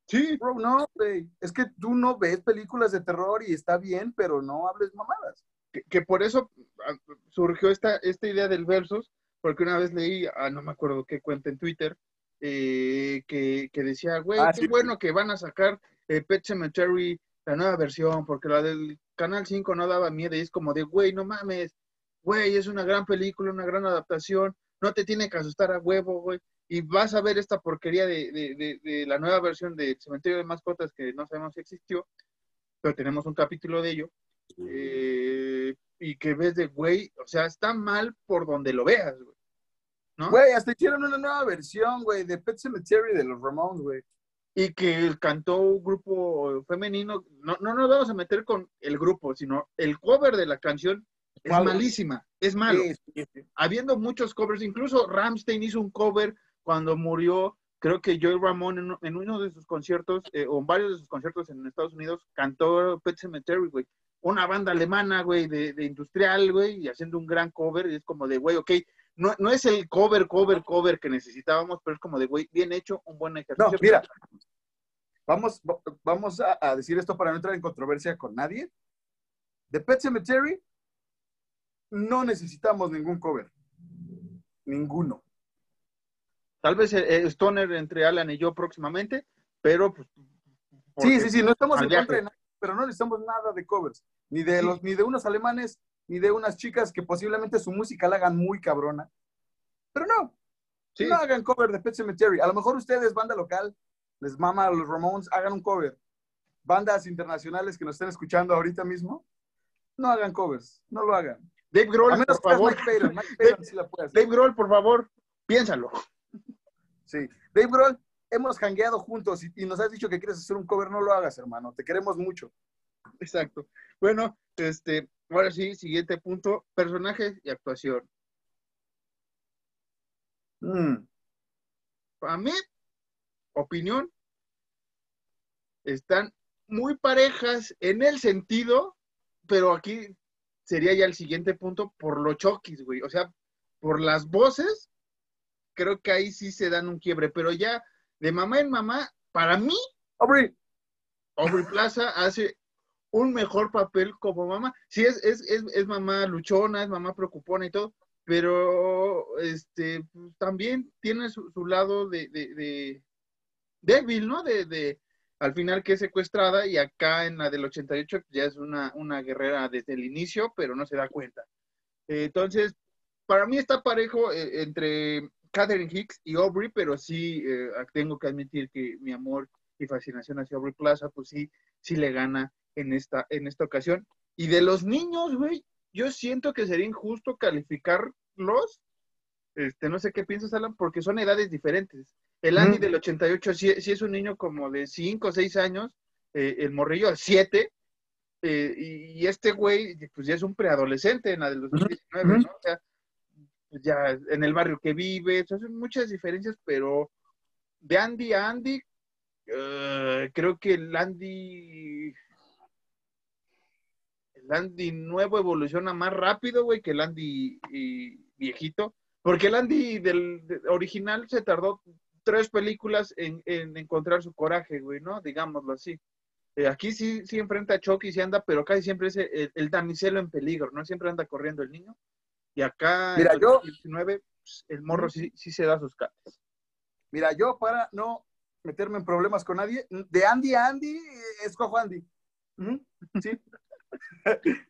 sí, bro, no, güey, es que tú no ves películas de terror y está bien, pero no hables mamadas. Que, por eso ah, surgió esta, esta idea del versus, porque una vez leí, ah, no me acuerdo qué cuenta en Twitter, eh, que, decía, güey, ah, qué bueno que van a sacar eh, Pet Cemetery, la nueva versión, porque la del Canal 5 no daba miedo, y es como de, güey, no mames, güey, es una gran película, una gran adaptación, no te tiene que asustar a huevo, güey, y vas a ver esta porquería de, la nueva versión de Cementerio de Mascotas que no sabemos si existió, pero tenemos un capítulo de ello, eh, y que ves de, güey, o sea, está mal por donde lo veas, güey. ¿no? Güey, hasta hicieron una nueva versión, güey, de Pet Cemetery de los Ramones, güey. Y que cantó un grupo femenino, no, no nos vamos a meter con el grupo, sino el cover de la canción es malísima, es malo. Habiendo muchos covers, incluso Ramstein hizo un cover cuando murió, creo que Joey Ramón en, uno de sus conciertos, eh, o en varios de sus conciertos en Estados Unidos, cantó Pet Cemetery, güey. Una banda alemana, güey, de, industrial, güey, y haciendo un gran cover, y es como de, güey, ok, no, no es el cover, cover, cover que necesitábamos, pero es como de, güey, bien hecho, un buen ejercicio. No, mira, vamos, vamos a, a decir esto para no entrar en controversia con nadie. The Pet Cemetery no necesitamos ningún cover. Ninguno. Tal vez eh, eh, Stoner entre Alan y yo próximamente, pero pues, Sí, sí, sí, no estamos en contra de nada, pero no necesitamos nada de covers, ni de los, ni de unos alemanes, ni de unas chicas que posiblemente su música la hagan muy cabrona. Pero no, no hagan cover de Pet Cemetery. A lo mejor ustedes, banda local, les mama a los Ramones, hagan un cover. Bandas internacionales que nos estén escuchando ahorita mismo, no hagan covers, no lo hagan. Dave Grohl, por favor. Dave, Grohl, por favor, piénsalo. Sí, Dave Grohl, hemos hangueado juntos y, nos has dicho que quieres hacer un cover, no lo hagas, hermano. Te queremos mucho. Exacto. Bueno, este, ahora sí, siguiente punto, personajes y actuación. Mm. Para mí, opinión, están muy parejas en el sentido, pero aquí sería ya el siguiente punto por los choquis, güey. O sea, por las voces, creo que ahí sí se dan un quiebre, pero ya de mamá en mamá, para mí, Aubrey, Aubrey Plaza hace un mejor papel como mamá. Sí, es, es, es, es mamá luchona, es mamá preocupona y todo, pero este también tiene su, lado de, de, de, débil, ¿no? De, de, al final que es secuestrada y acá en la del 88 ya es una, una guerrera desde el inicio, pero no se da cuenta. entonces, para mí está parejo eh, entre Catherine Hicks y Aubrey, pero sí eh, tengo que admitir que mi amor y fascinación hacia Aubrey Plaza, pues sí, sí le gana en esta, en esta ocasión. Y de los niños, güey, yo siento que sería injusto calificarlos, este, no sé qué piensas, Alan, porque son edades diferentes. El Andy del 88 sí, es un niño como de 5 o 6 años, eh, el morrillo al 7, eh, y, este güey, pues ya es un preadolescente en la del 2019, ¿no? O sea, pues ya en el barrio que vive, son muchas diferencias, pero de Andy a Andy, eh, creo que el Andy, el Andy nuevo evoluciona más rápido, güey, que el Andy viejito, porque el Andy del original se tardó tres películas en, encontrar su coraje, güey, ¿no? Digámoslo así. Eh, aquí sí, sí enfrenta a Chucky, sí anda, pero casi siempre es el, el, damiselo en peligro, ¿no? Siempre anda corriendo el niño. Y acá, Mira, en yo, 2019, pues, el morro sí, sí se da sus catas. Mira, yo para no meterme en problemas con nadie, de Andy a Andy, escojo Andy. Sí.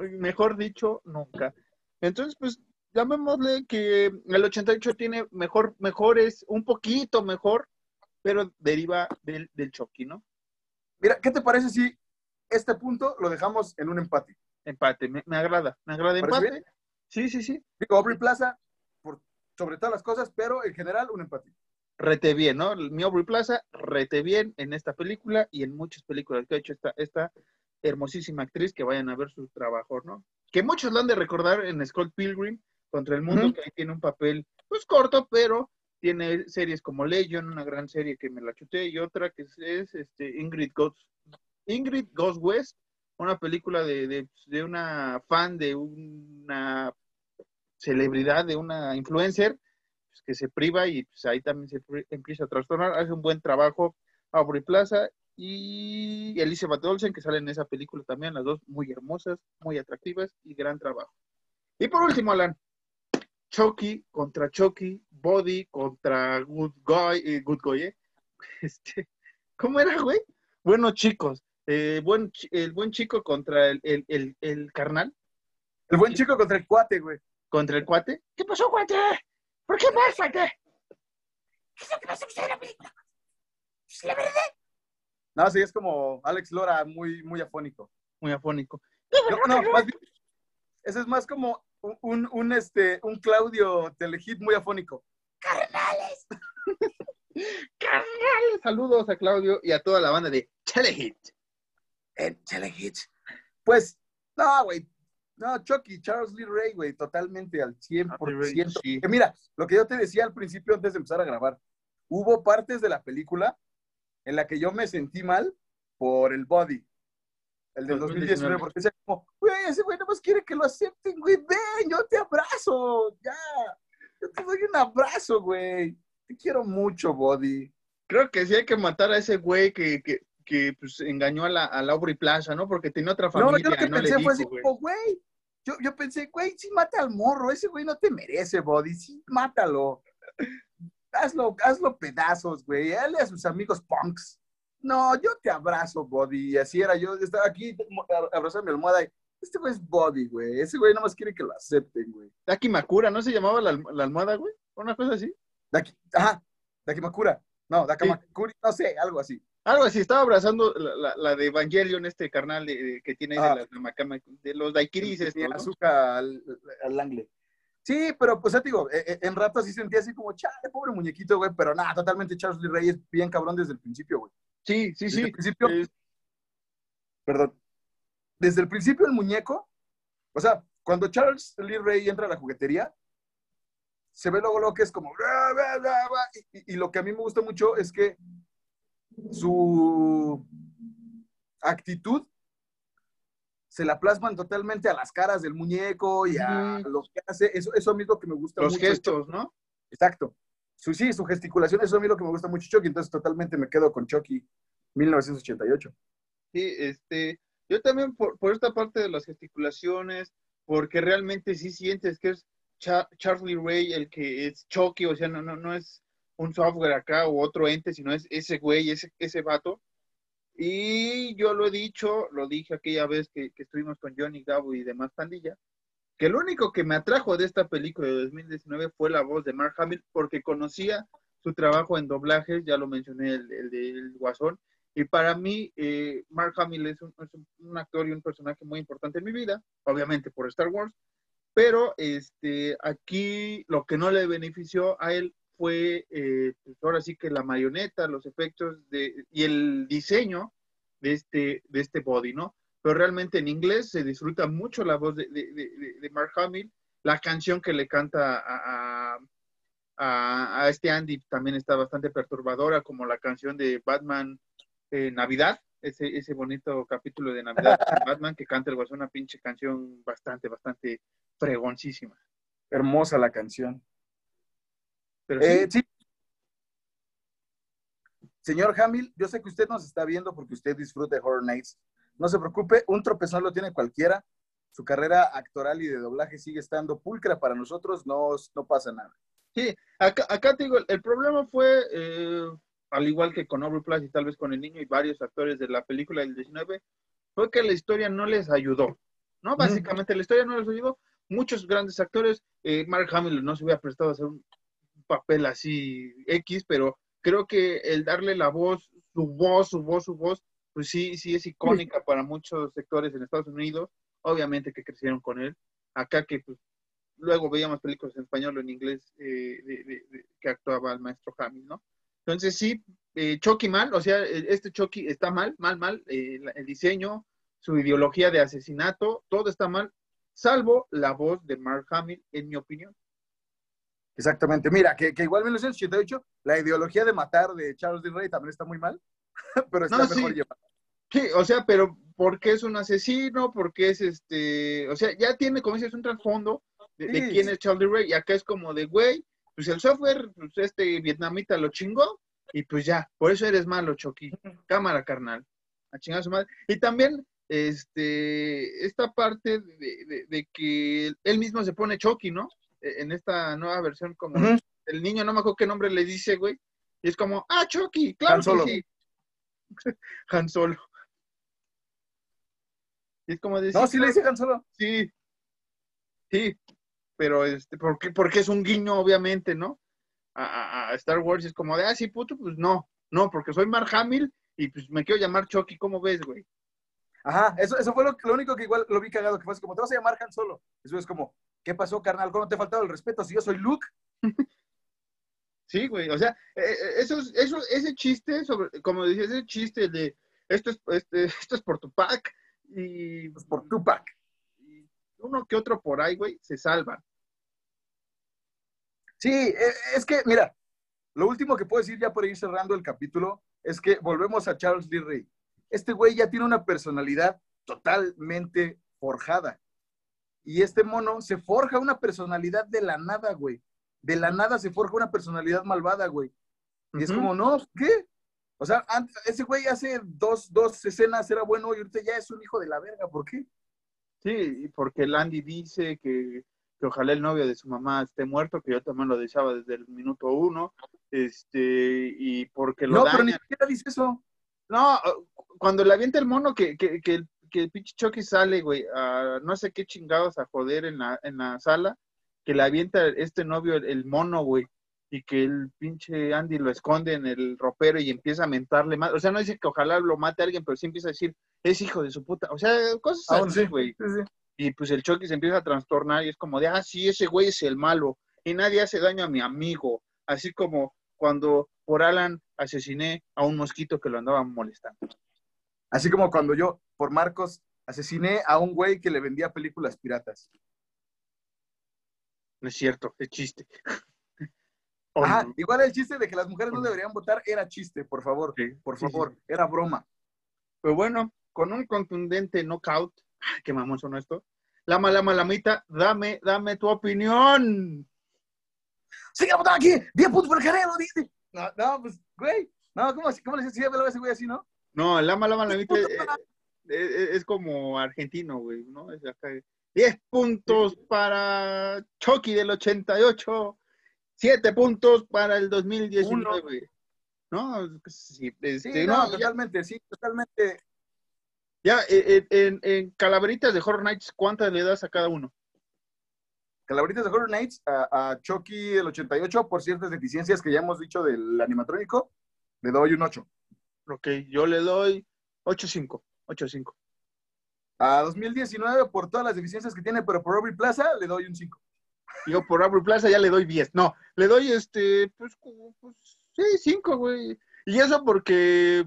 Mejor dicho, nunca. Entonces, pues, llamémosle que el 88 tiene mejor, mejores, un poquito mejor, pero deriva del, del Chucky, ¿no? Mira, ¿qué te parece si este punto lo dejamos en un empate? Empate, me, me agrada, me agrada ¿Parece empate. Sí, sí, sí. Digo, Aubrey Plaza, por, sobre todas las cosas, pero en general un empate. Rete bien, ¿no? Mi Aubrey Plaza, rete bien en esta película y en muchas películas que ha hecho esta, esta hermosísima actriz que vayan a ver su trabajo, ¿no? Que muchos lo han de recordar en Scott Pilgrim contra el mundo, que ahí tiene un papel, pues corto, pero tiene series como Legion, una gran serie que me la chuté, y otra que es, es, este, Ingrid Goes, Ingrid Goes West, una película de, de, de una fan de una celebridad, de una influencer, pues, que se priva y pues, ahí también se empieza a trastornar. Hace un buen trabajo Aubrey Plaza y Elizabeth Olsen, que salen en esa película también, las dos muy hermosas, muy atractivas y gran trabajo. Y por último, Alan, Chucky contra Chucky, Body contra Good Guy, eh, Good Guy, ¿eh? Este, ¿Cómo era, güey? Buenos chicos. eh, buen, el buen chico contra el, el, el, el carnal, El buen chico contra el cuate, güey. contra el cuate. ¿Qué pasó, cuate? ¿Por qué más, cuate? ¿Qué es lo que pasa con usted en la película? Pues, la verdad, No, sí, es como Alex Lora, muy, muy afónico. muy afónico. No, no, más bien, ese es más como un, este, un Claudio Telehit muy afónico. carnales. carnales. Saludos a Claudio y a toda la banda de Telehit. En Telehit. Pues, no, güey. No, Chucky, Charles Lee Ray, güey, totalmente al 100%. Sí. Que mira, lo que yo te decía al principio antes de empezar a grabar, hubo partes de la película en la que yo me sentí mal por el body. El del 2019, 2019. porque decía como, güey, ese güey nada más quiere que lo acepten, güey, ven, yo te abrazo, ya. Yo te doy un abrazo, güey. Te quiero mucho, body. Creo que sí hay que matar a ese güey que, que, que pues, engañó a la, a la Aubrey Plaza, ¿no? Porque tenía otra No, familia. yo lo que no pensé fue así güey. Yo, yo pensé, güey, sí mata al morro, ese güey no te merece, body, sí, mátalo. Hazlo, hazlo pedazos, güey. Él y a sus amigos punks. No, yo te abrazo, body. Y así era, yo estaba aquí abrazando mi almohada y este güey es body, güey. Ese güey nomás quiere que lo acepten, güey. Daki Makura, ¿no se llamaba la, la almohada, güey? Una cosa así. Daki, ajá, Dakimakura. No, Dakamakuri, no sé, algo así. Algo así, estaba abrazando la, la- la de Evangelion, este carnal de- de- que tiene ahí Ah. de, la, de los daiquiris Tenía ¿no? azúcar al, al angle. Sí, pero pues ya te digo, eh, eh, en rato sí sentía así como, chale, pobre muñequito, güey, pero nada, totalmente Charles Lee Ray es bien cabrón desde el principio, güey. Sí, sí, Desde sí. el principio, perdón, desde el principio el muñeco, o sea, cuando Charles Lee Ray entra a la juguetería, se ve luego lo que es como, y, lo que a mí me gusta mucho es que su actitud se la plasman totalmente a las caras del muñeco y a Ujú. lo que hace, eso, eso a mí es lo que me gusta los mucho. gestos, ¿no? Exacto. Su, sí, su gesticulación, eso a mí lo que me gusta mucho Chucky, entonces totalmente me quedo con Chucky 1988. Sí, este, yo también por, esta parte de las gesticulaciones, porque realmente sí sientes que es Cha- Charlie Ray el que es Chucky, o sea, no, no, no es un software acá o otro ente, sino es ese güey, ese, ese vato. Y yo lo he dicho, lo dije aquella vez que, que estuvimos con Johnny Gabo y demás pandilla, que lo único que me atrajo de esta película de 2019 fue la voz de Mark Hamill, porque conocía su trabajo en doblajes, ya lo mencioné, el, el del Guasón, y para mí, eh, Mark Hamill es un, actor y un personaje muy importante en mi vida, obviamente por Star Wars, pero este, aquí lo que no le benefició a él fue, eh, pues ahora sí que la marioneta, los efectos de, y el diseño de este, de este body, ¿no? Pero realmente en inglés se disfruta mucho la voz de, de- de- de Mark Hamill, la canción que le canta a, a- a- este Andy también está bastante perturbadora, como la canción de Batman eh, Navidad, ese, ese bonito capítulo de Navidad de Batman que canta el guasón, una pinche canción bastante, bastante fregoncísima. Hermosa la canción. Pero sí, Eh, sí. Señor Hamill, yo sé que usted nos está viendo porque usted disfruta de Horror Nights. No se preocupe, un tropezón lo tiene cualquiera. Su carrera actoral y de doblaje sigue estando pulcra para nosotros, no, no pasa nada. acá, acá te digo, el, problema fue, eh, al igual que con Aubrey Plaza y tal vez con el niño y varios actores de la película del 19, fue que la historia no les ayudó, ¿no? Básicamente la historia no les ayudó. Muchos grandes actores, eh, Mark Hamill no se hubiera prestado a hacer un papel así X, pero creo que el darle la voz, su voz, su voz, su voz, pues sí, sí es icónica para muchos sectores en Estados Unidos, obviamente que crecieron con él. Acá que pues, luego veíamos películas en español o en inglés eh, que actuaba el maestro Hamill, ¿no? Entonces sí, eh, Chucky mal, o sea, este Chucky está mal, mal, mal, eh, el diseño, su ideología de asesinato, todo está mal, salvo la voz de Mark Hamill, en mi opinión. Exactamente, mira, que, que igual en 1988 la ideología de matar de Charles D. Rey también está muy mal, pero está mejor sí. Sí, o sea, pero porque es un asesino, porque es este, o sea, ya tiene, como dices, un trasfondo de, quién es Charles D. Rey, y acá es como de, güey, pues el software, pues este vietnamita lo chingó, y pues ya, por eso eres malo, Chucky. Cámara, carnal. A chingar a su madre. Y también, este, esta parte de, que él mismo se pone Chucky, ¿no? E, en esta nueva versión, como el niño, no me acuerdo qué nombre le dice, güey. Y es como, ah, Chucky, claro Han Solo. sí. Han Solo. Y es como decir, no, sí le dice Han Solo. Sí. Sí, pero este, porque, porque es un guiño, obviamente, ¿no? A, Star Wars es como de, ah, sí, puto, pues no, no, porque soy Mark Hamill y pues me quiero llamar Chucky, ¿cómo ves, güey? Ajá, eso, eso fue lo, lo, único que igual lo vi cagado, que fue como, te vas a llamar Han Solo. Eso es como, ¿qué pasó, carnal? ¿Cómo te ha faltado el respeto si yo soy Luke? Sí, güey, o sea, eh, eh, eso, eso, ese chiste, sobre, como decías, ese chiste de, esto es, este, esto es por tu pack y... Es por tu pack uno que otro por ahí, güey, se salvan. Sí, e, es que, mira, lo último que puedo decir ya por ir cerrando el capítulo es que volvemos a Charles D. Rey. Este güey ya tiene una personalidad totalmente forjada. Y este mono se forja una personalidad de la nada, güey. De la nada se forja una personalidad malvada, güey. Y es como, no, ¿qué? O sea, ese güey hace dos, dos escenas era bueno y ahorita ya es un hijo de la verga, ¿por qué? Sí, porque el Andy dice que, ojalá el novio de su mamá esté muerto, que yo también lo deseaba desde el minuto uno, este, y porque lo No, pero ni siquiera dice eso. No, cuando le avienta el mono, que, que, que, que el pinche Chucky sale, güey, a no sé qué chingados a joder en la, en la sala, que le avienta este novio el mono, güey, y que el pinche Andy lo esconde en el ropero y empieza a mentarle más. O sea, no dice que ojalá lo mate a alguien, pero sí empieza a decir, es hijo de su puta. O sea, cosas ah, así, güey. Y pues el Chucky se empieza a trastornar y es como de, ah, sí, ese güey es el malo y nadie hace daño a mi amigo. Así como cuando por Alan asesiné a un mosquito que lo andaba molestando. Así como cuando yo, por Marcos, asesiné a un güey que le vendía películas piratas. No es cierto, es chiste. Ajá, igual el chiste de que las mujeres no deberían votar era chiste, por favor, por favor, era broma. Pero bueno, con un contundente knockout, qué mamón son esto. La mala malamita, dame, dame tu opinión. Sigue votando aquí, 10 puntos por el Canelo, dice. No, no, pues, güey, no, ¿cómo, cómo le dices? Sí, ese güey así, ¿no? No, la mala malamita es, es, es, como argentino, güey, ¿no? Es acá. 10 puntos para Chucky del 88. Siete puntos para el 2019. ¿No? Sí, este, no, totalmente, sí, totalmente. Ya, eh, eh, en, Calaveritas de Horror Nights, ¿cuántas le das a cada uno? Calaveritas de Horror Nights, a, Chucky el 88, por ciertas deficiencias que ya hemos dicho del animatrónico, le doy un 8. Ok, yo le doy 8.5, 8.5. A 2019, por todas las deficiencias que tiene, pero por Aubrey Plaza, le doy un 5. Yo por Aubrey Plaza ya le doy 10. No, le doy este, pues, pues sí, 5, güey. Y eso porque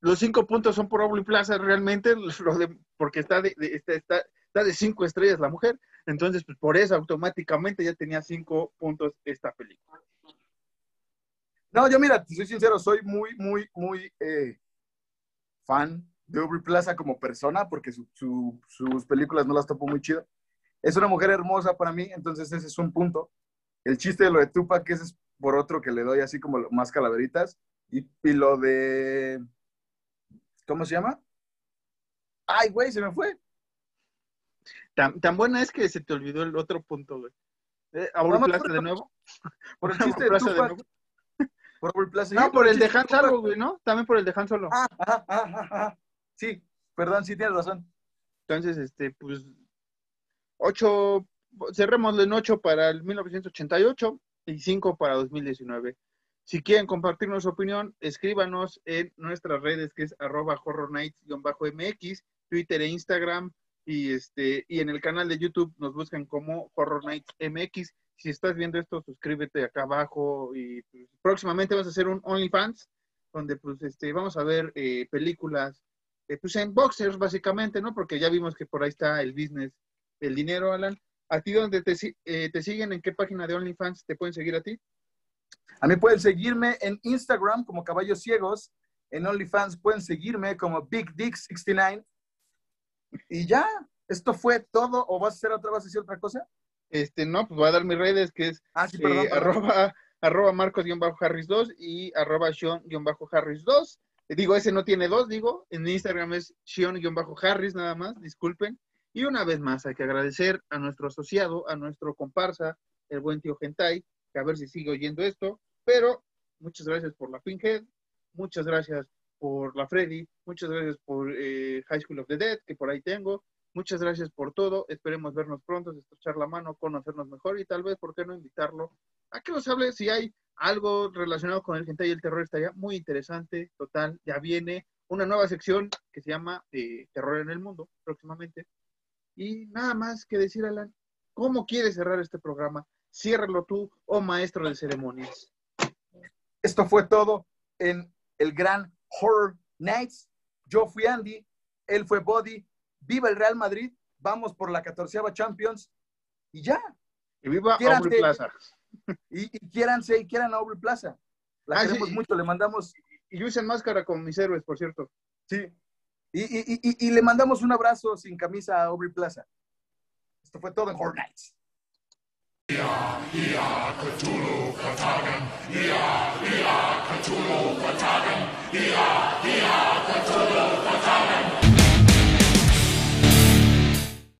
los 5 puntos son por Aubrey Plaza realmente, porque está de, está, está, de 5 estrellas la mujer. Entonces, pues por eso automáticamente ya tenía 5 puntos esta película. No, yo mira, soy sincero, soy muy, muy, muy eh, fan de Aubrey Plaza como persona, porque sus películas no las topo muy chido es una mujer hermosa para mí, entonces ese es un punto. El chiste de lo de Tupac, ese es por otro que le doy así como más calaveritas. Y, lo de. ¿Cómo se llama? Ay, güey, se me fue. Tan, buena es que se te olvidó el otro punto, güey. Eh, Plaza de nuevo? ¿Por el chiste de Plaza de nuevo? Por Plaza. No, por, el de Han Solo, güey, ¿no? También por el de Han Solo. Ah, ajá, ajá. Sí, Perdón, sí tienes razón. Entonces, este, pues, ocho, cerrémoslo en ocho para el 1988 y cinco para 2019. Si quieren compartirnos su opinión, escríbanos en nuestras redes, que es arroba horrornights-mx, Twitter e Instagram, y este, y en el canal de YouTube nos buscan como Horror Nights MX. Si estás viendo esto, suscríbete acá abajo y pues, próximamente vamos a hacer un OnlyFans, donde pues este, vamos a ver eh, películas, eh, pues en boxers básicamente, ¿no? Porque ya vimos que por ahí está el business, el dinero, Alan. ¿A ti dónde te, eh, te siguen? ¿En qué página de OnlyFans te pueden seguir a ti? A mí pueden seguirme en Instagram como Caballos Ciegos. En OnlyFans pueden seguirme como Big Dick 69. Y ya, esto fue todo. ¿O vas a hacer otra, vas a decir otra cosa? Este, no, pues voy a dar mis redes, que es ah, sí, perdón, eh, arroba, arroba marcos-harris2 y arroba sean-harris2. Digo, ese no tiene dos, digo. En Instagram es sean-harris nada más, disculpen. Y una vez más, hay que agradecer a nuestro asociado, a nuestro comparsa, el buen tío Gentai, que a ver si sigue oyendo esto. Pero muchas gracias por la Pinhead, muchas gracias por la Freddy, muchas gracias por eh, High School of the Dead, que por ahí tengo. Muchas gracias por todo. Esperemos vernos pronto, estrechar la mano, conocernos mejor y tal vez, ¿por qué no invitarlo a que nos hable si hay algo relacionado con el gente y el terror? Estaría muy interesante. Total, ya viene una nueva sección que se llama eh, Terror en el Mundo próximamente. Y nada más que decir, Alan, ¿cómo quieres cerrar este programa? Ciérralo tú, oh maestro de ceremonias. Esto fue todo en el gran Horror Nights. Yo fui Andy, él fue Body. Viva el Real Madrid, vamos por la catorceava Champions y ya. Y viva Aubrey Plaza. Y, y quiéranse y quieran a Aubrey Plaza. La ah, queremos mucho, le mandamos. Y yo en máscara con mis héroes, por cierto. Sí. Y, le mandamos un abrazo sin camisa a Aubrey Plaza. Esto fue todo en Horror.